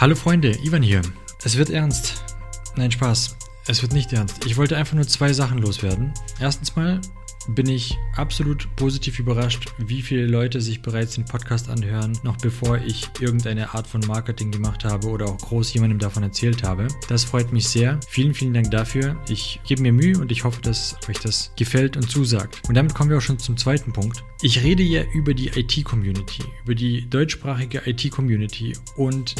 Hallo Freunde, Ivan hier. Es wird ernst. Nein, Spaß. Es wird nicht ernst. Ich wollte einfach nur zwei Sachen loswerden. Erstens mal bin ich absolut positiv überrascht, wie viele Leute sich bereits den Podcast anhören, noch bevor ich irgendeine Art von Marketing gemacht habe oder auch groß jemandem davon erzählt habe. Das freut mich sehr. Vielen, vielen Dank dafür. Ich gebe mir Mühe und ich hoffe, dass euch das gefällt und zusagt. Und damit kommen wir auch schon zum zweiten Punkt. Ich rede ja über die IT-Community, über die deutschsprachige IT-Community und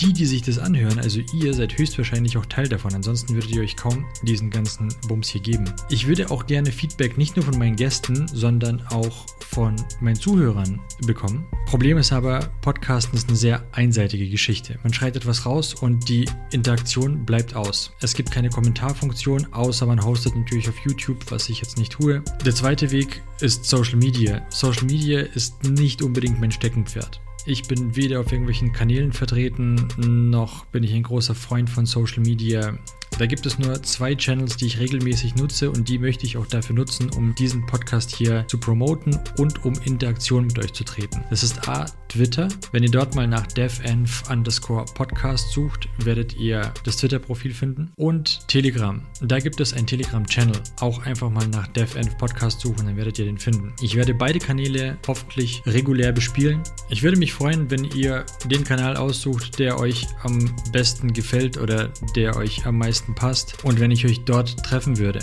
die, die sich das anhören, also ihr seid höchstwahrscheinlich auch Teil davon. Ansonsten würdet ihr euch kaum diesen ganzen Bums hier geben. Ich würde auch gerne Feedback nicht nur von meinen Gästen, sondern auch von meinen Zuhörern bekommen. Problem ist aber, Podcasten ist eine sehr einseitige Geschichte. Man schreit etwas raus und die Interaktion bleibt aus. Es gibt keine Kommentarfunktion, außer man hostet natürlich auf YouTube, was ich jetzt nicht tue. Der zweite Weg ist Social Media. Social Media ist nicht unbedingt mein Steckenpferd. Ich bin weder auf irgendwelchen Kanälen vertreten, noch bin ich ein großer Freund von Social Media. Da gibt es nur zwei Channels, die ich regelmäßig nutze und die möchte ich auch dafür nutzen, um diesen Podcast hier zu promoten und um Interaktion mit euch zu treten. Das ist A, Twitter. Wenn ihr dort mal nach devenv underscore podcast sucht, werdet ihr das Twitter-Profil finden. Und Telegram. Da gibt es einen Telegram-Channel. Auch einfach mal nach devenv podcast suchen, dann werdet ihr den finden. Ich werde beide Kanäle hoffentlich regulär bespielen. Ich würde mich freuen, wenn ihr den Kanal aussucht, der euch am besten gefällt oder der euch am meisten passt und wenn ich euch dort treffen würde.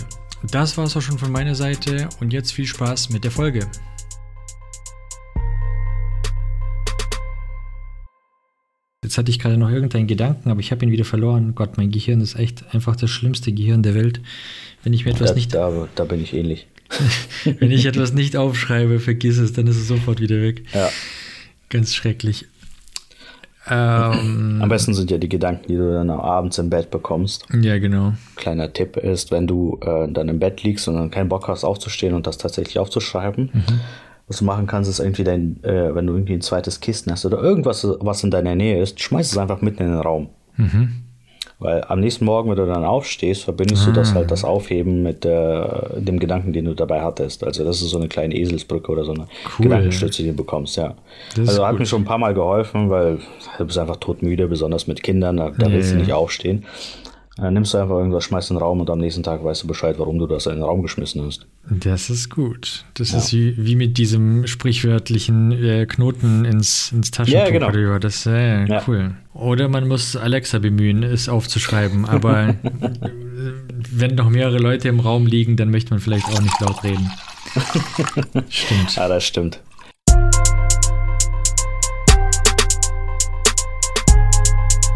Das war es auch schon von meiner Seite und jetzt viel Spaß mit der Folge. Jetzt hatte ich gerade noch irgendeinen Gedanken, aber ich habe ihn wieder verloren. Gott, mein Gehirn ist echt einfach das schlimmste Gehirn der Welt. Wenn ich mir etwas da, nicht. Da, da bin ich ähnlich. wenn ich etwas nicht aufschreibe, vergiss es, dann ist es sofort wieder weg. Ja. Ganz schrecklich. Ähm, Am besten sind ja die Gedanken, die du dann abends im Bett bekommst. Ja, genau. Kleiner Tipp ist, wenn du äh, dann im Bett liegst und dann keinen Bock hast aufzustehen und das tatsächlich aufzuschreiben, mhm. was du machen kannst, ist irgendwie dein, äh, wenn du irgendwie ein zweites Kissen hast oder irgendwas, was in deiner Nähe ist, schmeiß es einfach mitten in den Raum. Mhm. Weil am nächsten Morgen, wenn du dann aufstehst, verbindest ah. du das halt das Aufheben mit äh, dem Gedanken, den du dabei hattest. Also das ist so eine kleine Eselsbrücke oder so eine cool. Gedankenstütze, die du bekommst, ja. Das also hat gut. mir schon ein paar Mal geholfen, weil du bist einfach todmüde, besonders mit Kindern, da, da willst du nicht aufstehen. Dann nimmst du einfach irgendwas, schmeißt in den Raum und am nächsten Tag weißt du Bescheid, warum du das in den Raum geschmissen hast. Das ist gut. Das ja. ist wie, wie mit diesem sprichwörtlichen äh, Knoten ins, ins Taschentuch. Ja, genau. Das ist äh, ja. cool. Oder man muss Alexa bemühen, es aufzuschreiben. Aber wenn noch mehrere Leute im Raum liegen, dann möchte man vielleicht auch nicht laut reden. stimmt. Ja, das stimmt.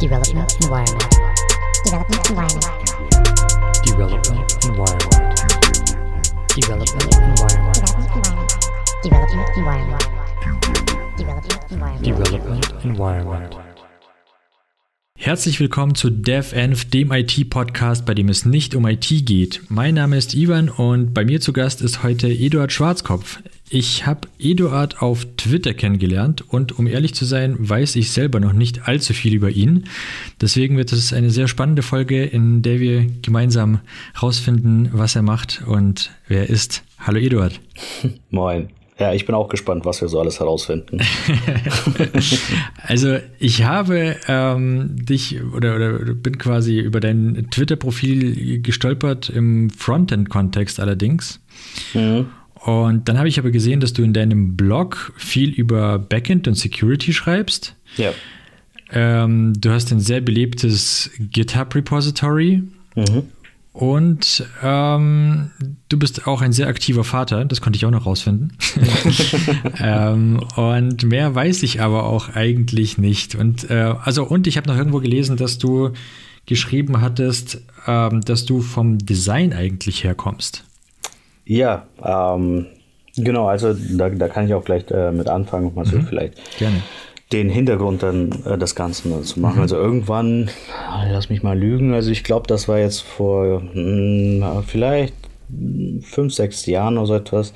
Development Environment. Development Environment. Development Environment. Development Environment. Development Environment. Development Environment. Development Environment. Herzlich willkommen zu DevEnv, dem IT-Podcast, bei dem es nicht um IT geht. Mein Name ist Ivan und bei mir zu Gast ist heute Eduard Schwarzkopf. Ich habe Eduard auf Twitter kennengelernt und um ehrlich zu sein, weiß ich selber noch nicht allzu viel über ihn. Deswegen wird es eine sehr spannende Folge, in der wir gemeinsam herausfinden, was er macht und wer er ist. Hallo Eduard. Moin. Ja, ich bin auch gespannt, was wir so alles herausfinden. also ich habe ähm, dich oder, oder bin quasi über dein Twitter-Profil gestolpert im Frontend-Kontext allerdings. Mhm. Und dann habe ich aber gesehen, dass du in deinem Blog viel über Backend und Security schreibst. Ja. Ähm, du hast ein sehr belebtes GitHub-Repository. Mhm. Und ähm, du bist auch ein sehr aktiver Vater, das konnte ich auch noch rausfinden. ähm, und mehr weiß ich aber auch eigentlich nicht. Und äh, also und ich habe noch irgendwo gelesen, dass du geschrieben hattest, ähm, dass du vom Design eigentlich herkommst. Ja, ähm, genau, also da, da kann ich auch gleich äh, mit anfangen, also mhm. vielleicht Gerne. den Hintergrund dann äh, des Ganzen zu machen. Mhm. Also irgendwann, lass mich mal lügen, also ich glaube, das war jetzt vor mh, hm, vielleicht fünf, sechs Jahren oder so etwas.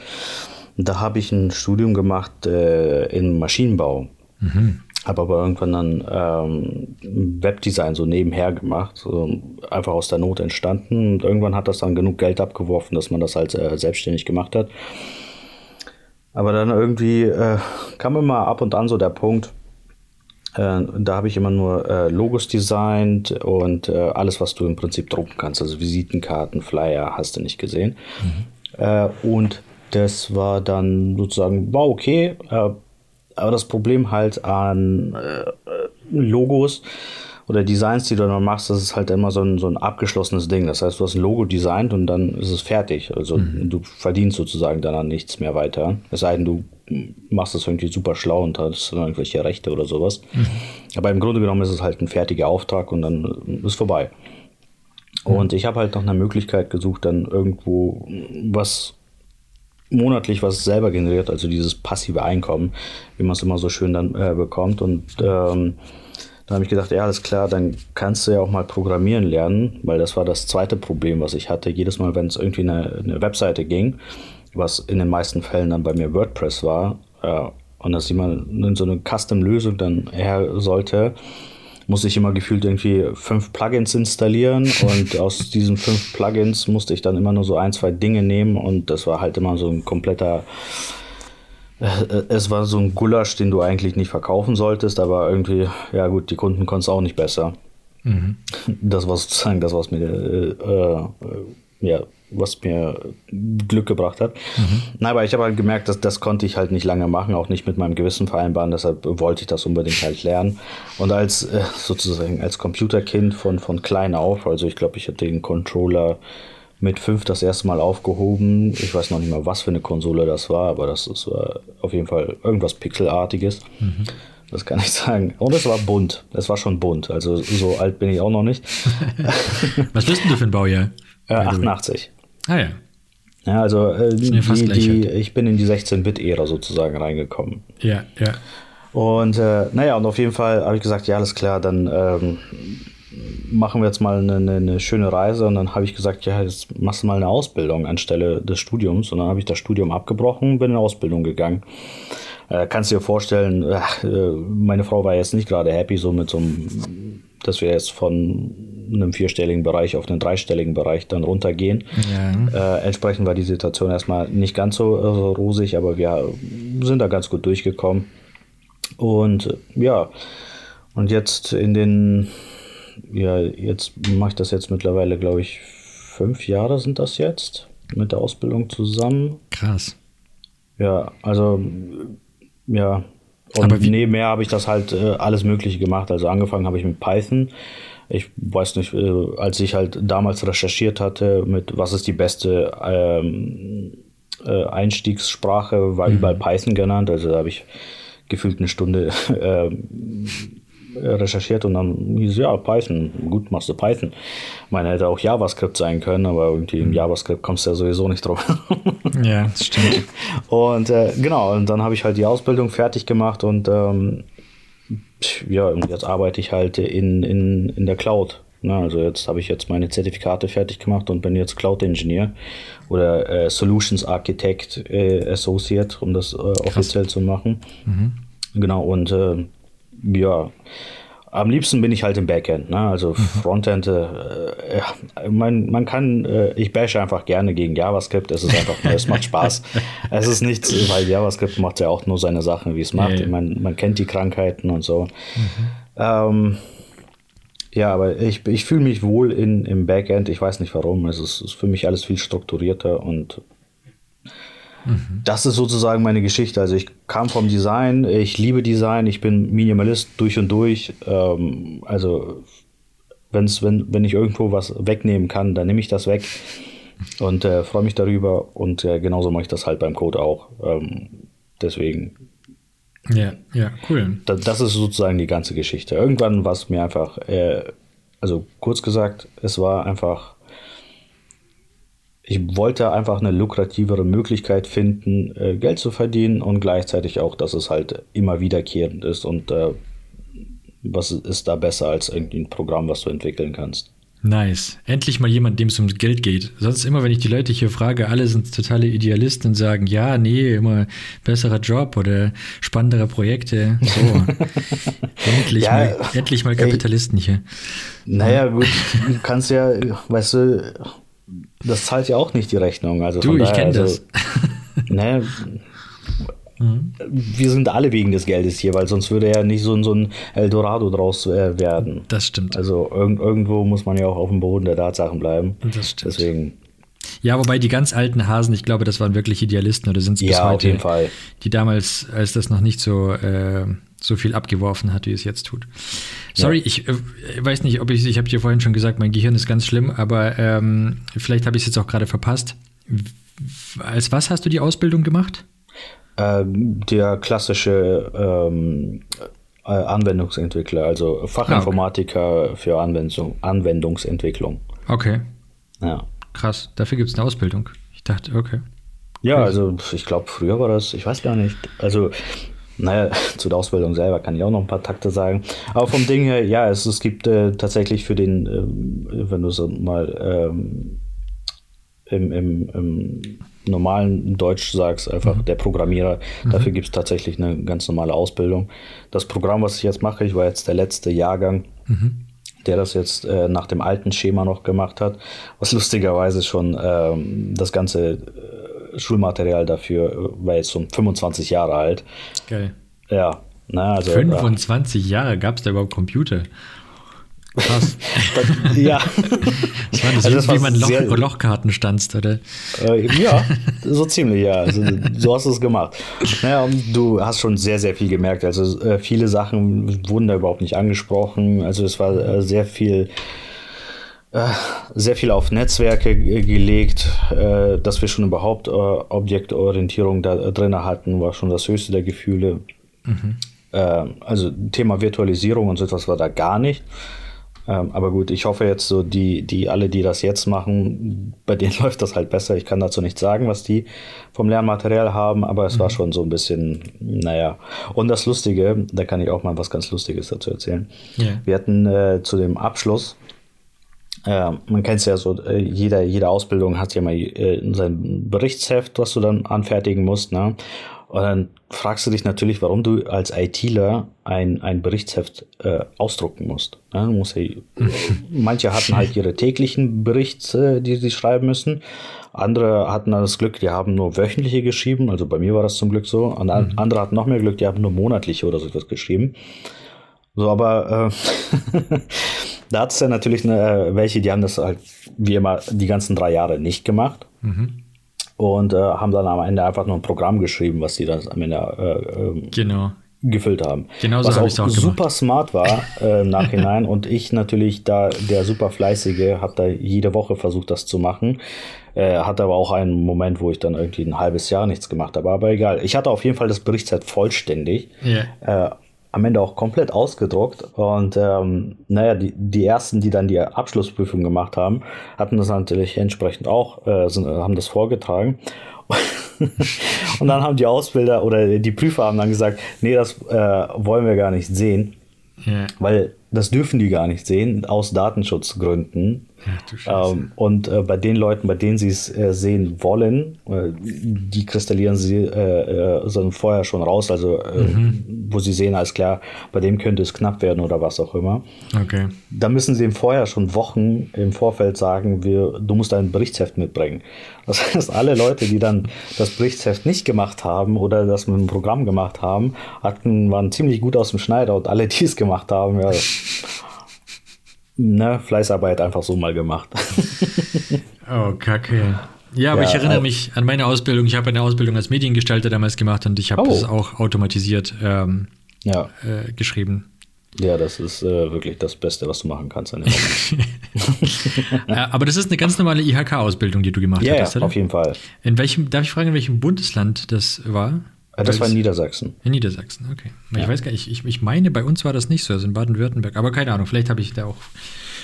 Da habe ich ein Studium gemacht äh, im Maschinenbau. Mhm habe aber irgendwann dann ähm, Webdesign so nebenher gemacht, so einfach aus der Not entstanden und irgendwann hat das dann genug Geld abgeworfen, dass man das halt äh, selbstständig gemacht hat. Aber dann irgendwie äh, kam immer ab und an so der Punkt, Äh, da habe ich immer nur äh, Logos designt und äh, alles, was du im Prinzip drucken kannst. Also Visitenkarten, Flyer, hast du nicht gesehen. Mhm. Äh, und das war dann sozusagen, war okay. Äh, aber das Problem halt an äh, Logos oder Designs, die du dann machst, das ist halt immer so ein, so ein abgeschlossenes Ding. Das heißt, du hast ein Logo designt und dann ist es fertig. Also mhm. du verdienst sozusagen dann nichts mehr weiter. Es sei denn, du machst das irgendwie super schlau und hast dann irgendwelche Rechte oder sowas. Mhm. Aber im Grunde genommen ist es halt ein fertiger Auftrag und dann ist vorbei. Mhm. Und ich habe halt nach einer Möglichkeit gesucht, dann irgendwo was monatlich was selber generiert, also dieses passive Einkommen, wie man es immer so schön dann äh, bekommt. Und ähm, da habe ich gedacht, ja, alles klar, dann kannst du ja auch mal programmieren lernen, weil das war das zweite Problem, was ich hatte. Jedes Mal, wenn es irgendwie eine, eine Webseite ging, was in den meisten Fällen dann bei mir WordPress war, äh, und dass jemand so eine Custom-Lösung dann her sollte, musste ich immer gefühlt irgendwie fünf Plugins installieren und aus diesen fünf Plugins musste ich dann immer nur so ein, zwei Dinge nehmen und das war halt immer so ein kompletter äh, es war so ein Gulasch, den du eigentlich nicht verkaufen solltest, aber irgendwie, ja gut, die Kunden konnten es auch nicht besser. Mhm. Das war sozusagen das, was mir, äh, äh, ja, was mir Glück gebracht hat. Mhm. Na, aber ich habe halt gemerkt, dass das konnte ich halt nicht lange machen, auch nicht mit meinem Gewissen vereinbaren, deshalb wollte ich das unbedingt halt lernen. Und als äh, sozusagen als Computerkind von, von klein auf, also ich glaube, ich hatte den Controller mit 5 das erste Mal aufgehoben. Ich weiß noch nicht mal, was für eine Konsole das war, aber das, das war auf jeden Fall irgendwas Pixelartiges. Mhm. Das kann ich sagen. Und es war bunt. Es war schon bunt. Also so alt bin ich auch noch nicht. was bist denn du für ein Baujahr? Äh, 88. Ah ja. Ja, also äh, die, die, ich bin in die 16-Bit-Ära sozusagen reingekommen. Ja, ja. Und äh, naja, und auf jeden Fall habe ich gesagt, ja, alles klar, dann ähm, machen wir jetzt mal eine, eine, schöne Reise. Und dann habe ich gesagt, ja, jetzt machst du mal eine Ausbildung anstelle des Studiums. Und dann habe ich das Studium abgebrochen und bin in Ausbildung gegangen. Äh, kannst du dir vorstellen, äh, meine Frau war jetzt nicht gerade happy, so mit so einem, dass wir jetzt von einem vierstelligen Bereich auf einen dreistelligen Bereich dann runtergehen. Ja. Äh, entsprechend war die Situation erstmal nicht ganz so äh, rosig, aber wir sind da ganz gut durchgekommen. Und ja, und jetzt in den ja, jetzt mache ich das jetzt mittlerweile, glaube ich, fünf Jahre sind das jetzt mit der Ausbildung zusammen. Krass. Ja, also ja. Und nebenher habe ich das halt äh, alles Mögliche gemacht. Also angefangen habe ich mit Python. Ich weiß nicht, äh, als ich halt damals recherchiert hatte, mit was ist die beste ähm, äh, Einstiegssprache, war mhm. überall Python genannt. Also da habe ich gefühlt eine Stunde ähm, recherchiert und dann hieß ja Python, gut, machst du Python. Ich meine, hätte auch JavaScript sein können, aber irgendwie im mhm. JavaScript kommst du ja sowieso nicht drauf. ja, das stimmt. Und äh, genau, und dann habe ich halt die Ausbildung fertig gemacht und ähm, ja, und jetzt arbeite ich halt in, in, in der Cloud. Ne? Also jetzt habe ich jetzt meine Zertifikate fertig gemacht und bin jetzt Cloud Engineer oder äh, Solutions Architect äh, Associate, um das äh, offiziell zu machen. Mhm. Genau, und äh, ja, am liebsten bin ich halt im Backend, ne? Also mhm. Frontend, äh, ja, man, man kann, äh, ich bashe einfach gerne gegen JavaScript. Es ist einfach, es macht Spaß. es ist nichts, weil JavaScript macht ja auch nur seine Sachen, wie es macht. Ja, ja. Man, man kennt die Krankheiten und so. Mhm. Ähm, ja, aber ich, ich fühle mich wohl in, im Backend. Ich weiß nicht warum. Es ist, ist für mich alles viel strukturierter und Mhm. Das ist sozusagen meine Geschichte. Also ich kam vom Design, ich liebe Design, ich bin Minimalist durch und durch. Ähm, also wenn's, wenn, wenn ich irgendwo was wegnehmen kann, dann nehme ich das weg und äh, freue mich darüber. Und äh, genauso mache ich das halt beim Code auch. Ähm, deswegen. Ja, ja, cool. Da, das ist sozusagen die ganze Geschichte. Irgendwann war es mir einfach, äh, also kurz gesagt, es war einfach ich wollte einfach eine lukrativere Möglichkeit finden, äh, Geld zu verdienen und gleichzeitig auch, dass es halt immer wiederkehrend ist und äh, was ist da besser als ein Programm, was du entwickeln kannst. Nice. Endlich mal jemand, dem es ums Geld geht. Sonst immer, wenn ich die Leute hier frage, alle sind totale Idealisten und sagen, ja, nee, immer besserer Job oder spannendere Projekte. So. endlich, ja, mal, endlich mal Kapitalisten ey, hier. Naja, gut, du kannst ja, weißt du, das zahlt ja auch nicht die Rechnung. Also du, ich kenne also, das. ne, mhm. wir sind alle wegen des Geldes hier, weil sonst würde ja nicht so, so ein Eldorado draus äh, werden. Das stimmt. Also irg irgendwo muss man ja auch auf dem Boden der Tatsachen bleiben. Das stimmt. Deswegen. Ja, wobei die ganz alten Hasen, ich glaube, das waren wirklich Idealisten oder sind es bis ja, heute. auf jeden Fall. Die damals, als das noch nicht so, äh, so viel abgeworfen hat, wie es jetzt tut. Sorry, ja. ich äh, weiß nicht, ob ich, ich habe dir vorhin schon gesagt, mein Gehirn ist ganz schlimm, aber ähm, vielleicht habe ich es jetzt auch gerade verpasst. Als was hast du die Ausbildung gemacht? Ähm, der klassische ähm, äh, Anwendungsentwickler, also Fachinformatiker ah, okay. für Anwendung, Anwendungsentwicklung. Okay. Ja. Krass, dafür gibt es eine Ausbildung. Ich dachte, okay. Ja, also ich glaube, früher war das, ich weiß gar nicht. Also, naja, zu der Ausbildung selber kann ich auch noch ein paar Takte sagen. Aber vom Ding her, ja, es, es gibt äh, tatsächlich für den, äh, wenn du so mal ähm, im, im, im normalen Deutsch sagst, einfach mhm. der Programmierer. Mhm. Dafür gibt es tatsächlich eine ganz normale Ausbildung. Das Programm, was ich jetzt mache, ich war jetzt der letzte Jahrgang, mhm. der das jetzt äh, nach dem alten Schema noch gemacht hat, was lustigerweise schon ähm, das ganze äh, Schulmaterial dafür war jetzt schon 25 Jahre alt. Geil. Ja. Na, also, 25 Jahre gab es da überhaupt Computer? Krass. das, ja. Ich meine, das also ist wie man Loch, sehr, Lochkarten stanzt, oder? Äh, ja, so ziemlich, ja. Also, so hast du es gemacht. Naja, und du hast schon sehr, sehr viel gemerkt. Also äh, viele Sachen wurden da überhaupt nicht angesprochen. Also es war äh, sehr viel sehr viel auf Netzwerke gelegt, äh, dass wir schon überhaupt äh, Objektorientierung da drin hatten, war schon das höchste der Gefühle. Mhm. Also Thema Virtualisierung und so etwas war da gar nicht. Ähm, aber gut, ich hoffe jetzt so, die, die alle, die das jetzt machen, bei denen läuft das halt besser. Ich kann dazu nicht sagen, was die vom Lernmaterial haben, aber es mhm. war schon so ein bisschen, naja. Und das Lustige, da kann ich auch mal was ganz Lustiges dazu erzählen. Yeah. Wir hatten äh, zu dem Abschluss, äh, man kennt es ja so, äh, jeder, jede Ausbildung hat ja mal äh, sein Berichtsheft, was du dann anfertigen musst, ne? Und dann fragst du dich natürlich, warum du als ITler ein, ein Berichtsheft äh, ausdrucken musst. Ja, musst ja, manche hatten halt ihre täglichen Berichte, die sie schreiben müssen. Andere hatten dann das Glück, die haben nur wöchentliche geschrieben. Also bei mir war das zum Glück so. Und mhm. andere hatten noch mehr Glück, die haben nur monatliche oder so etwas geschrieben. So, aber äh, da hat es ja natürlich eine, welche, die haben das halt wie immer die ganzen drei Jahre nicht gemacht. Mhm und äh, haben dann am Ende einfach nur ein Programm geschrieben, was sie dann am Ende äh, ähm, genau. gefüllt haben. Genau so was auch, auch super gemacht. smart war äh, im Nachhinein und ich natürlich da der super fleißige, habe da jede Woche versucht, das zu machen. Äh, hatte aber auch einen Moment, wo ich dann irgendwie ein halbes Jahr nichts gemacht habe. Aber egal. Ich hatte auf jeden Fall das Berichtszeit vollständig. Yeah. Äh, am Ende auch komplett ausgedruckt. Und ähm, naja, die, die ersten, die dann die Abschlussprüfung gemacht haben, hatten das natürlich entsprechend auch, äh, sind, haben das vorgetragen. und dann haben die Ausbilder oder die Prüfer haben dann gesagt, nee, das äh, wollen wir gar nicht sehen. Ja. Weil das dürfen die gar nicht sehen, aus Datenschutzgründen. Ja, ähm, und äh, bei den Leuten, bei denen sie es äh, sehen wollen, äh, die kristallieren sie äh, äh, vorher schon raus, also äh, mhm. wo sie sehen, alles klar, bei dem könnte es knapp werden oder was auch immer. Okay. Da müssen sie im Vorjahr schon Wochen im Vorfeld sagen, wir, du musst ein Berichtsheft mitbringen. Das heißt, alle Leute, die dann das Berichtsheft nicht gemacht haben oder das mit dem Programm gemacht haben, hatten, waren ziemlich gut aus dem Schneider und alle, die es gemacht haben, ja, ne, Fleißarbeit einfach so mal gemacht. oh, kacke. Ja, aber ja, ich erinnere mich an meine Ausbildung. Ich habe eine Ausbildung als Mediengestalter damals gemacht und ich habe oh. das auch automatisiert ähm, ja. äh, geschrieben. Ja, das ist äh, wirklich das Beste, was du machen kannst. aber das ist eine ganz normale IHK-Ausbildung, die du gemacht hattest, oder? Ja, auf jeden Fall. In welchem, darf ich fragen, in welchem Bundesland das war? Äh, das war in Niedersachsen. In Niedersachsen, okay. Ja. Ich weiß gar nicht, ich, ich meine, bei uns war das nicht so, also in Baden-Württemberg. Aber keine Ahnung, vielleicht habe ich da auch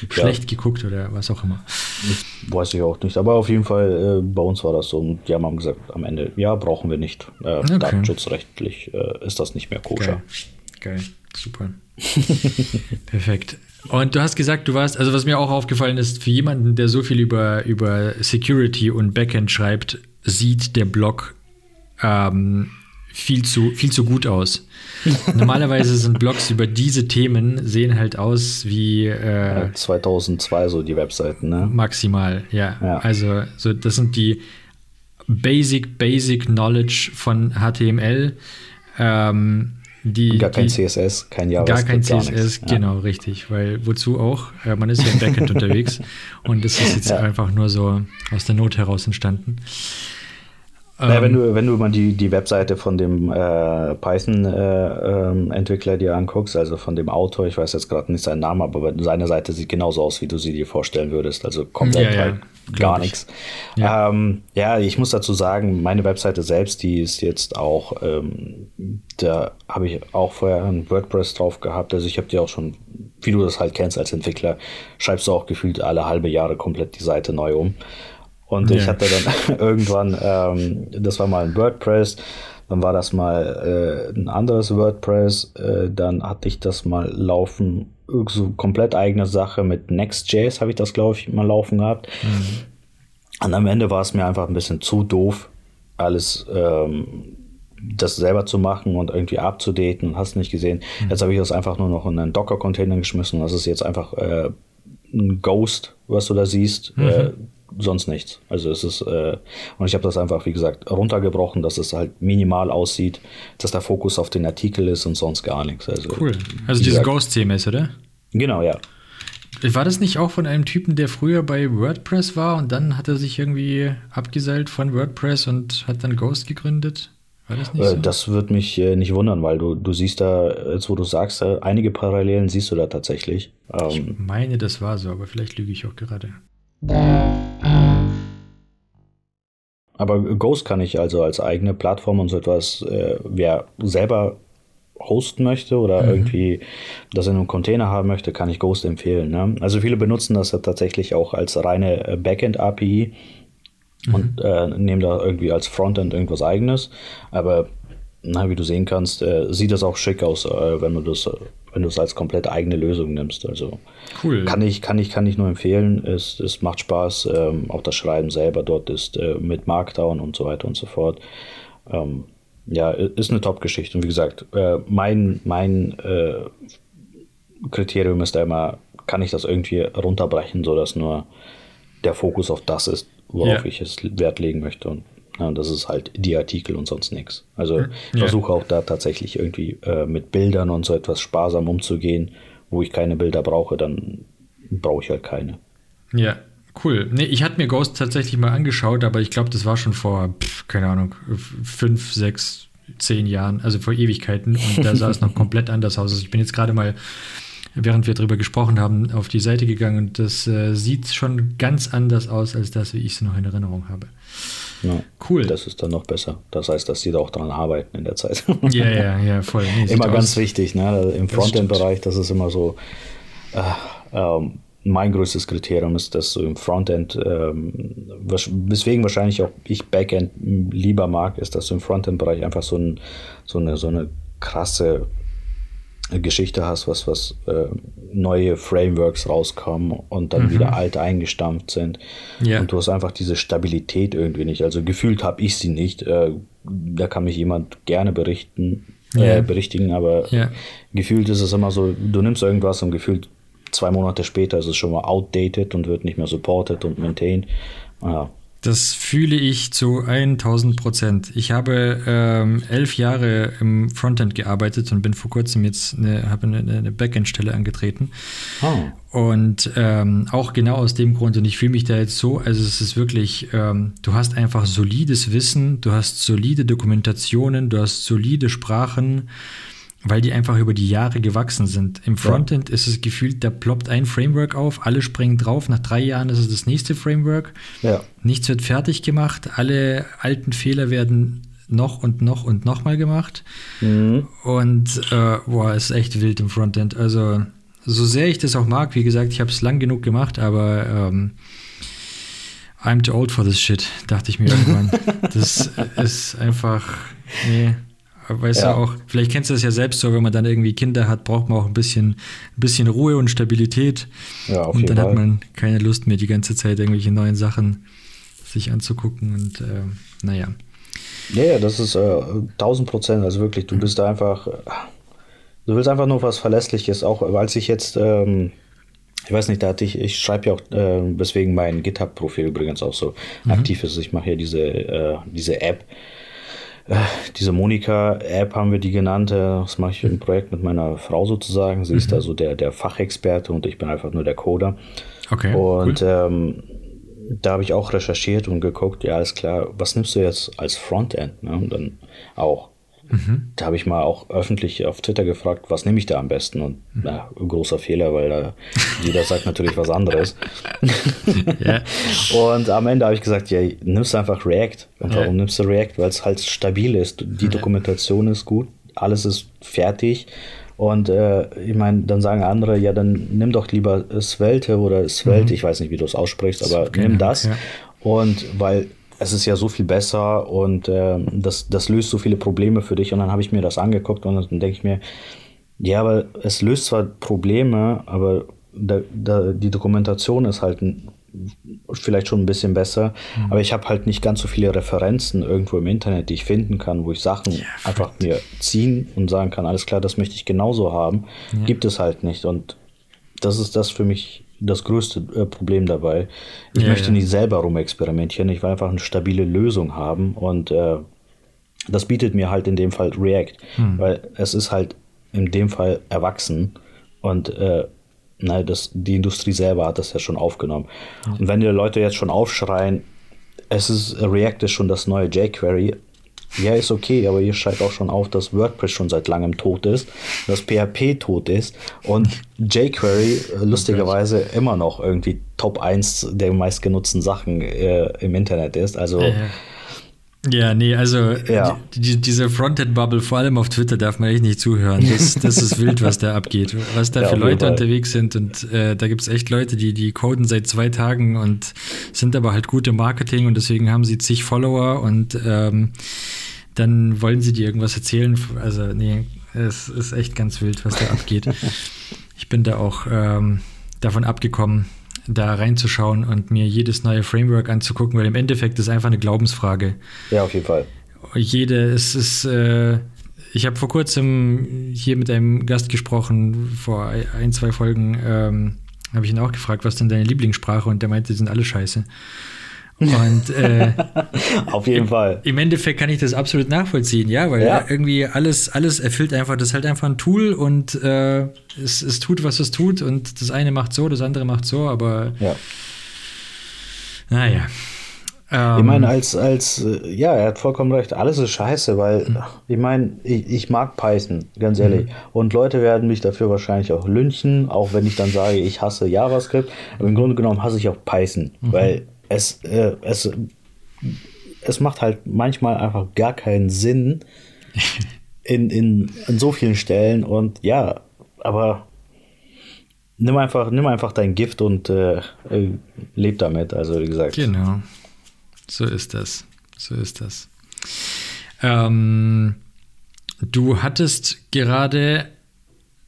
ja. schlecht geguckt oder was auch immer. Das weiß ich auch nicht. Aber auf jeden Fall, äh, bei uns war das so. Und die haben gesagt, am Ende, ja, brauchen wir nicht. Äh, okay. Datenschutzrechtlich äh, ist das nicht mehr koscher. Geil, Geil. super. Perfekt. Und du hast gesagt, du warst, also was mir auch aufgefallen ist, für jemanden, der so viel über, über Security und Backend schreibt, sieht der Blog ähm, viel zu, viel zu gut aus. Normalerweise sind Blogs über diese Themen sehen halt aus wie äh, 2002 so die Webseiten, ne? Maximal, ja. ja. Also so das sind die Basic, Basic Knowledge von HTML. Ähm, die, gar kein die, CSS, kein JavaScript. Gar kein CSS, gar genau, ja. richtig. Weil wozu auch? Äh, man ist ja im Backend unterwegs und das ist jetzt ja. einfach nur so aus der Not heraus entstanden. Naja, wenn, ähm, du, wenn du mal die, die Webseite von dem äh, Python-Entwickler äh, ähm, dir anguckst, also von dem Autor, ich weiß jetzt gerade nicht seinen Namen, aber seine Seite sieht genauso aus, wie du sie dir vorstellen würdest. Also komplett ja, halt ja, gar nichts. Ja. Ähm, ja. ich muss dazu sagen, meine Webseite selbst, die ist jetzt auch, ähm, da habe ich auch vorher ein WordPress drauf gehabt. Also ich habe die auch schon, wie du das halt kennst als Entwickler, schreibst du auch gefühlt alle halbe Jahre komplett die Seite neu um. Und ja. ich hatte dann irgendwann, ähm, das war mal ein WordPress, dann war das mal äh, ein anderes WordPress, äh, dann hatte ich das mal laufen, so komplett eigene Sache mit Next.js habe ich das, glaube ich, mal laufen gehabt. Mhm. Und am Ende war es mir einfach ein bisschen zu doof, alles ähm, das selber zu machen und irgendwie abzudaten und hast nicht gesehen. Mhm. Jetzt habe ich das einfach nur noch in einen Docker-Container geschmissen. Das ist jetzt einfach äh, ein Ghost, was du da siehst. Mhm. Äh, sonst nichts. Also es ist, äh, und ich habe das einfach, wie gesagt, runtergebrochen, dass es halt minimal aussieht, dass der Fokus auf den Artikel ist und sonst gar nichts. Also, cool. Also diese Ghost-CMS, oder? Genau, ja. War das nicht auch von einem Typen, der früher bei WordPress war und dann hat er sich irgendwie abgeseilt von WordPress und hat dann Ghost gegründet? War das nicht äh, so? Das wird mich äh, nicht wundern, weil du, du siehst da, jetzt wo du sagst, äh, einige Parallelen siehst du da tatsächlich. ich ähm, meine, das war so, aber vielleicht lüge ich auch gerade. Aber Ghost kann ich also als eigene Plattform und so etwas, äh, wer selber hosten möchte oder mhm. irgendwie das in einem Container haben möchte, kann ich Ghost empfehlen. Ne? Also viele benutzen das ja tatsächlich auch als reine äh, Backend-API mhm. und äh, nehmen da irgendwie als Frontend irgendwas eigenes. Aber na, wie du sehen kannst, äh, sieht das auch schick aus, äh, wenn du das, äh, wenn du es als komplett eigene Lösung nimmst. Also cool. kann ich, kann ich, kann ich nur empfehlen. Es, es macht Spaß. Ähm, auch das Schreiben selber dort ist äh, mit Markdown und so weiter und so fort. Ähm, ja, ist eine Top-Geschichte. Und wie gesagt, äh, mein, mein äh, Kriterium ist da immer, kann ich das irgendwie runterbrechen, sodass nur der Fokus auf das ist, worauf yeah. ich es Wert legen möchte. Und ja, das ist halt die Artikel und sonst nichts. Also ich ja. versuche auch da tatsächlich irgendwie äh, mit Bildern und so etwas sparsam umzugehen. Wo ich keine Bilder brauche, dann brauche ich halt keine. Ja, cool. Nee, ich hatte mir Ghost tatsächlich mal angeschaut, aber ich glaube, das war schon vor, pff, keine Ahnung, fünf, sechs, zehn Jahren, also vor Ewigkeiten. Und da sah es noch komplett anders aus. Also ich bin jetzt gerade mal während wir darüber gesprochen haben, auf die Seite gegangen und das äh, sieht schon ganz anders aus als das, wie ich es noch in Erinnerung habe. Ja, cool. Das ist dann noch besser. Das heißt, dass die da auch dran arbeiten in der Zeit. Ja, ja, ja, voll. Nee, immer ganz aus. wichtig, ne? Im Frontend-Bereich, das ist immer so. Äh, ähm, mein größtes Kriterium ist, dass so im Frontend, ähm, weswegen wahrscheinlich auch ich Backend lieber mag, ist, dass du im Frontend-Bereich einfach so, ein, so, eine, so eine krasse Geschichte hast, was, was äh, neue Frameworks rauskommen und dann mhm. wieder alte eingestampft sind. Ja. Und du hast einfach diese Stabilität irgendwie nicht. Also gefühlt habe ich sie nicht. Äh, da kann mich jemand gerne berichten, äh, ja. berichtigen, aber ja. gefühlt ist es immer so, du nimmst irgendwas und gefühlt zwei Monate später ist es schon mal outdated und wird nicht mehr supported und maintained. Ja, das fühle ich zu 1000 Prozent. Ich habe ähm, elf Jahre im Frontend gearbeitet und bin vor kurzem jetzt eine, habe eine, eine Backend-Stelle angetreten. Oh. Und ähm, auch genau aus dem Grund. Und ich fühle mich da jetzt so, also es ist wirklich, ähm, du hast einfach solides Wissen, du hast solide Dokumentationen, du hast solide Sprachen weil die einfach über die Jahre gewachsen sind. Im Frontend ja. ist es gefühlt, da ploppt ein Framework auf, alle springen drauf, nach drei Jahren ist es das nächste Framework. Ja. Nichts wird fertig gemacht, alle alten Fehler werden noch und noch und noch mal gemacht. Mhm. Und äh, boah, ist echt wild im Frontend. Also, so sehr ich das auch mag, wie gesagt, ich habe es lang genug gemacht, aber ähm, I'm too old for this shit, dachte ich mir irgendwann. das ist einfach, nee. Weißt ja. du auch, vielleicht kennst du das ja selbst so, wenn man dann irgendwie Kinder hat, braucht man auch ein bisschen, ein bisschen Ruhe und Stabilität. Ja, und dann Fall. hat man keine Lust mehr, die ganze Zeit irgendwelche neuen Sachen sich anzugucken. Und äh, naja. Ja, ja, das ist äh, 1000 Prozent. Also wirklich, du bist da einfach, du willst einfach nur was Verlässliches. Auch als ich jetzt ähm, Ich weiß nicht, da hatte ich, ich schreibe ja auch, äh, weswegen mein GitHub-Profil übrigens auch so mhm. aktiv ist. Ich mache ja diese, äh, diese App, diese Monika-App haben wir die genannt. Äh, das mache ich im Projekt mit meiner Frau sozusagen. Sie mhm. ist also der, der Fachexperte und ich bin einfach nur der Coder. Okay. Und cool. ähm, da habe ich auch recherchiert und geguckt, ja, ist klar, was nimmst du jetzt als Frontend? Ne? Und dann auch Mhm. Da habe ich mal auch öffentlich auf Twitter gefragt, was nehme ich da am besten? Und mhm. na, großer Fehler, weil da jeder sagt natürlich was anderes. yeah. Und am Ende habe ich gesagt, ja, nimmst einfach React. Und warum yeah. nimmst du React? Weil es halt stabil ist. Die Dokumentation ist gut, alles ist fertig. Und äh, ich meine, dann sagen andere, ja, dann nimm doch lieber Svelte oder Svelte, mhm. ich weiß nicht, wie du es aussprichst, aber nimm das. Ja. Und weil es ist ja so viel besser und äh, das, das löst so viele Probleme für dich. Und dann habe ich mir das angeguckt und dann denke ich mir, ja, aber es löst zwar Probleme, aber da, da, die Dokumentation ist halt ein, vielleicht schon ein bisschen besser, mhm. aber ich habe halt nicht ganz so viele Referenzen irgendwo im Internet, die ich finden kann, wo ich Sachen ja, einfach mir ziehen und sagen kann, alles klar, das möchte ich genauso haben, ja. gibt es halt nicht. Und das ist das für mich das größte äh, Problem dabei. Ich ja, möchte ja. nicht selber rumexperimentieren, ich will einfach eine stabile Lösung haben und äh, das bietet mir halt in dem Fall React, hm. weil es ist halt in dem Fall erwachsen und äh, na, das, die Industrie selber hat das ja schon aufgenommen. Ja. Und wenn die Leute jetzt schon aufschreien, es ist React ist schon das neue jQuery, ja, ist okay, aber ihr schreibt auch schon auf, dass WordPress schon seit langem tot ist, dass PHP tot ist und jQuery äh, lustigerweise immer noch irgendwie Top 1 der meistgenutzten Sachen äh, im Internet ist. Also. Ja, ja. Ja, nee, also ja. Die, diese Frontend-Bubble, vor allem auf Twitter, darf man echt nicht zuhören. Das, das ist wild, was da abgeht. Was da ja, für Leute unterwegs sind. Und äh, da gibt es echt Leute, die, die coden seit zwei Tagen und sind aber halt gut im Marketing und deswegen haben sie zig Follower und ähm, dann wollen sie dir irgendwas erzählen. Also, nee, es ist echt ganz wild, was da abgeht. Ich bin da auch ähm, davon abgekommen, da reinzuschauen und mir jedes neue Framework anzugucken, weil im Endeffekt ist einfach eine Glaubensfrage. Ja, auf jeden Fall. Jede, es ist, äh, ich habe vor kurzem hier mit einem Gast gesprochen, vor ein, zwei Folgen ähm, habe ich ihn auch gefragt, was denn deine Lieblingssprache und der meinte, die sind alle scheiße. Und äh, auf jeden im, Fall. Im Endeffekt kann ich das absolut nachvollziehen, ja, weil ja. irgendwie alles, alles erfüllt einfach, das ist halt einfach ein Tool und äh, es, es tut, was es tut und das eine macht so, das andere macht so, aber ja. naja. Ähm, ich meine, als, als, äh, ja, er hat vollkommen recht, alles ist scheiße, weil, mhm. ich meine, ich, ich, mag Python, ganz ehrlich. Mhm. Und Leute werden mich dafür wahrscheinlich auch lynchen, auch wenn ich dann sage, ich hasse JavaScript. Aber im Grunde genommen hasse ich auch Python, mhm. weil es, äh, es, es macht halt manchmal einfach gar keinen Sinn in, in, in so vielen Stellen und ja, aber nimm einfach, nimm einfach dein Gift und äh, leb damit, also wie gesagt. Genau. So ist das. So ist das. Ähm, du hattest gerade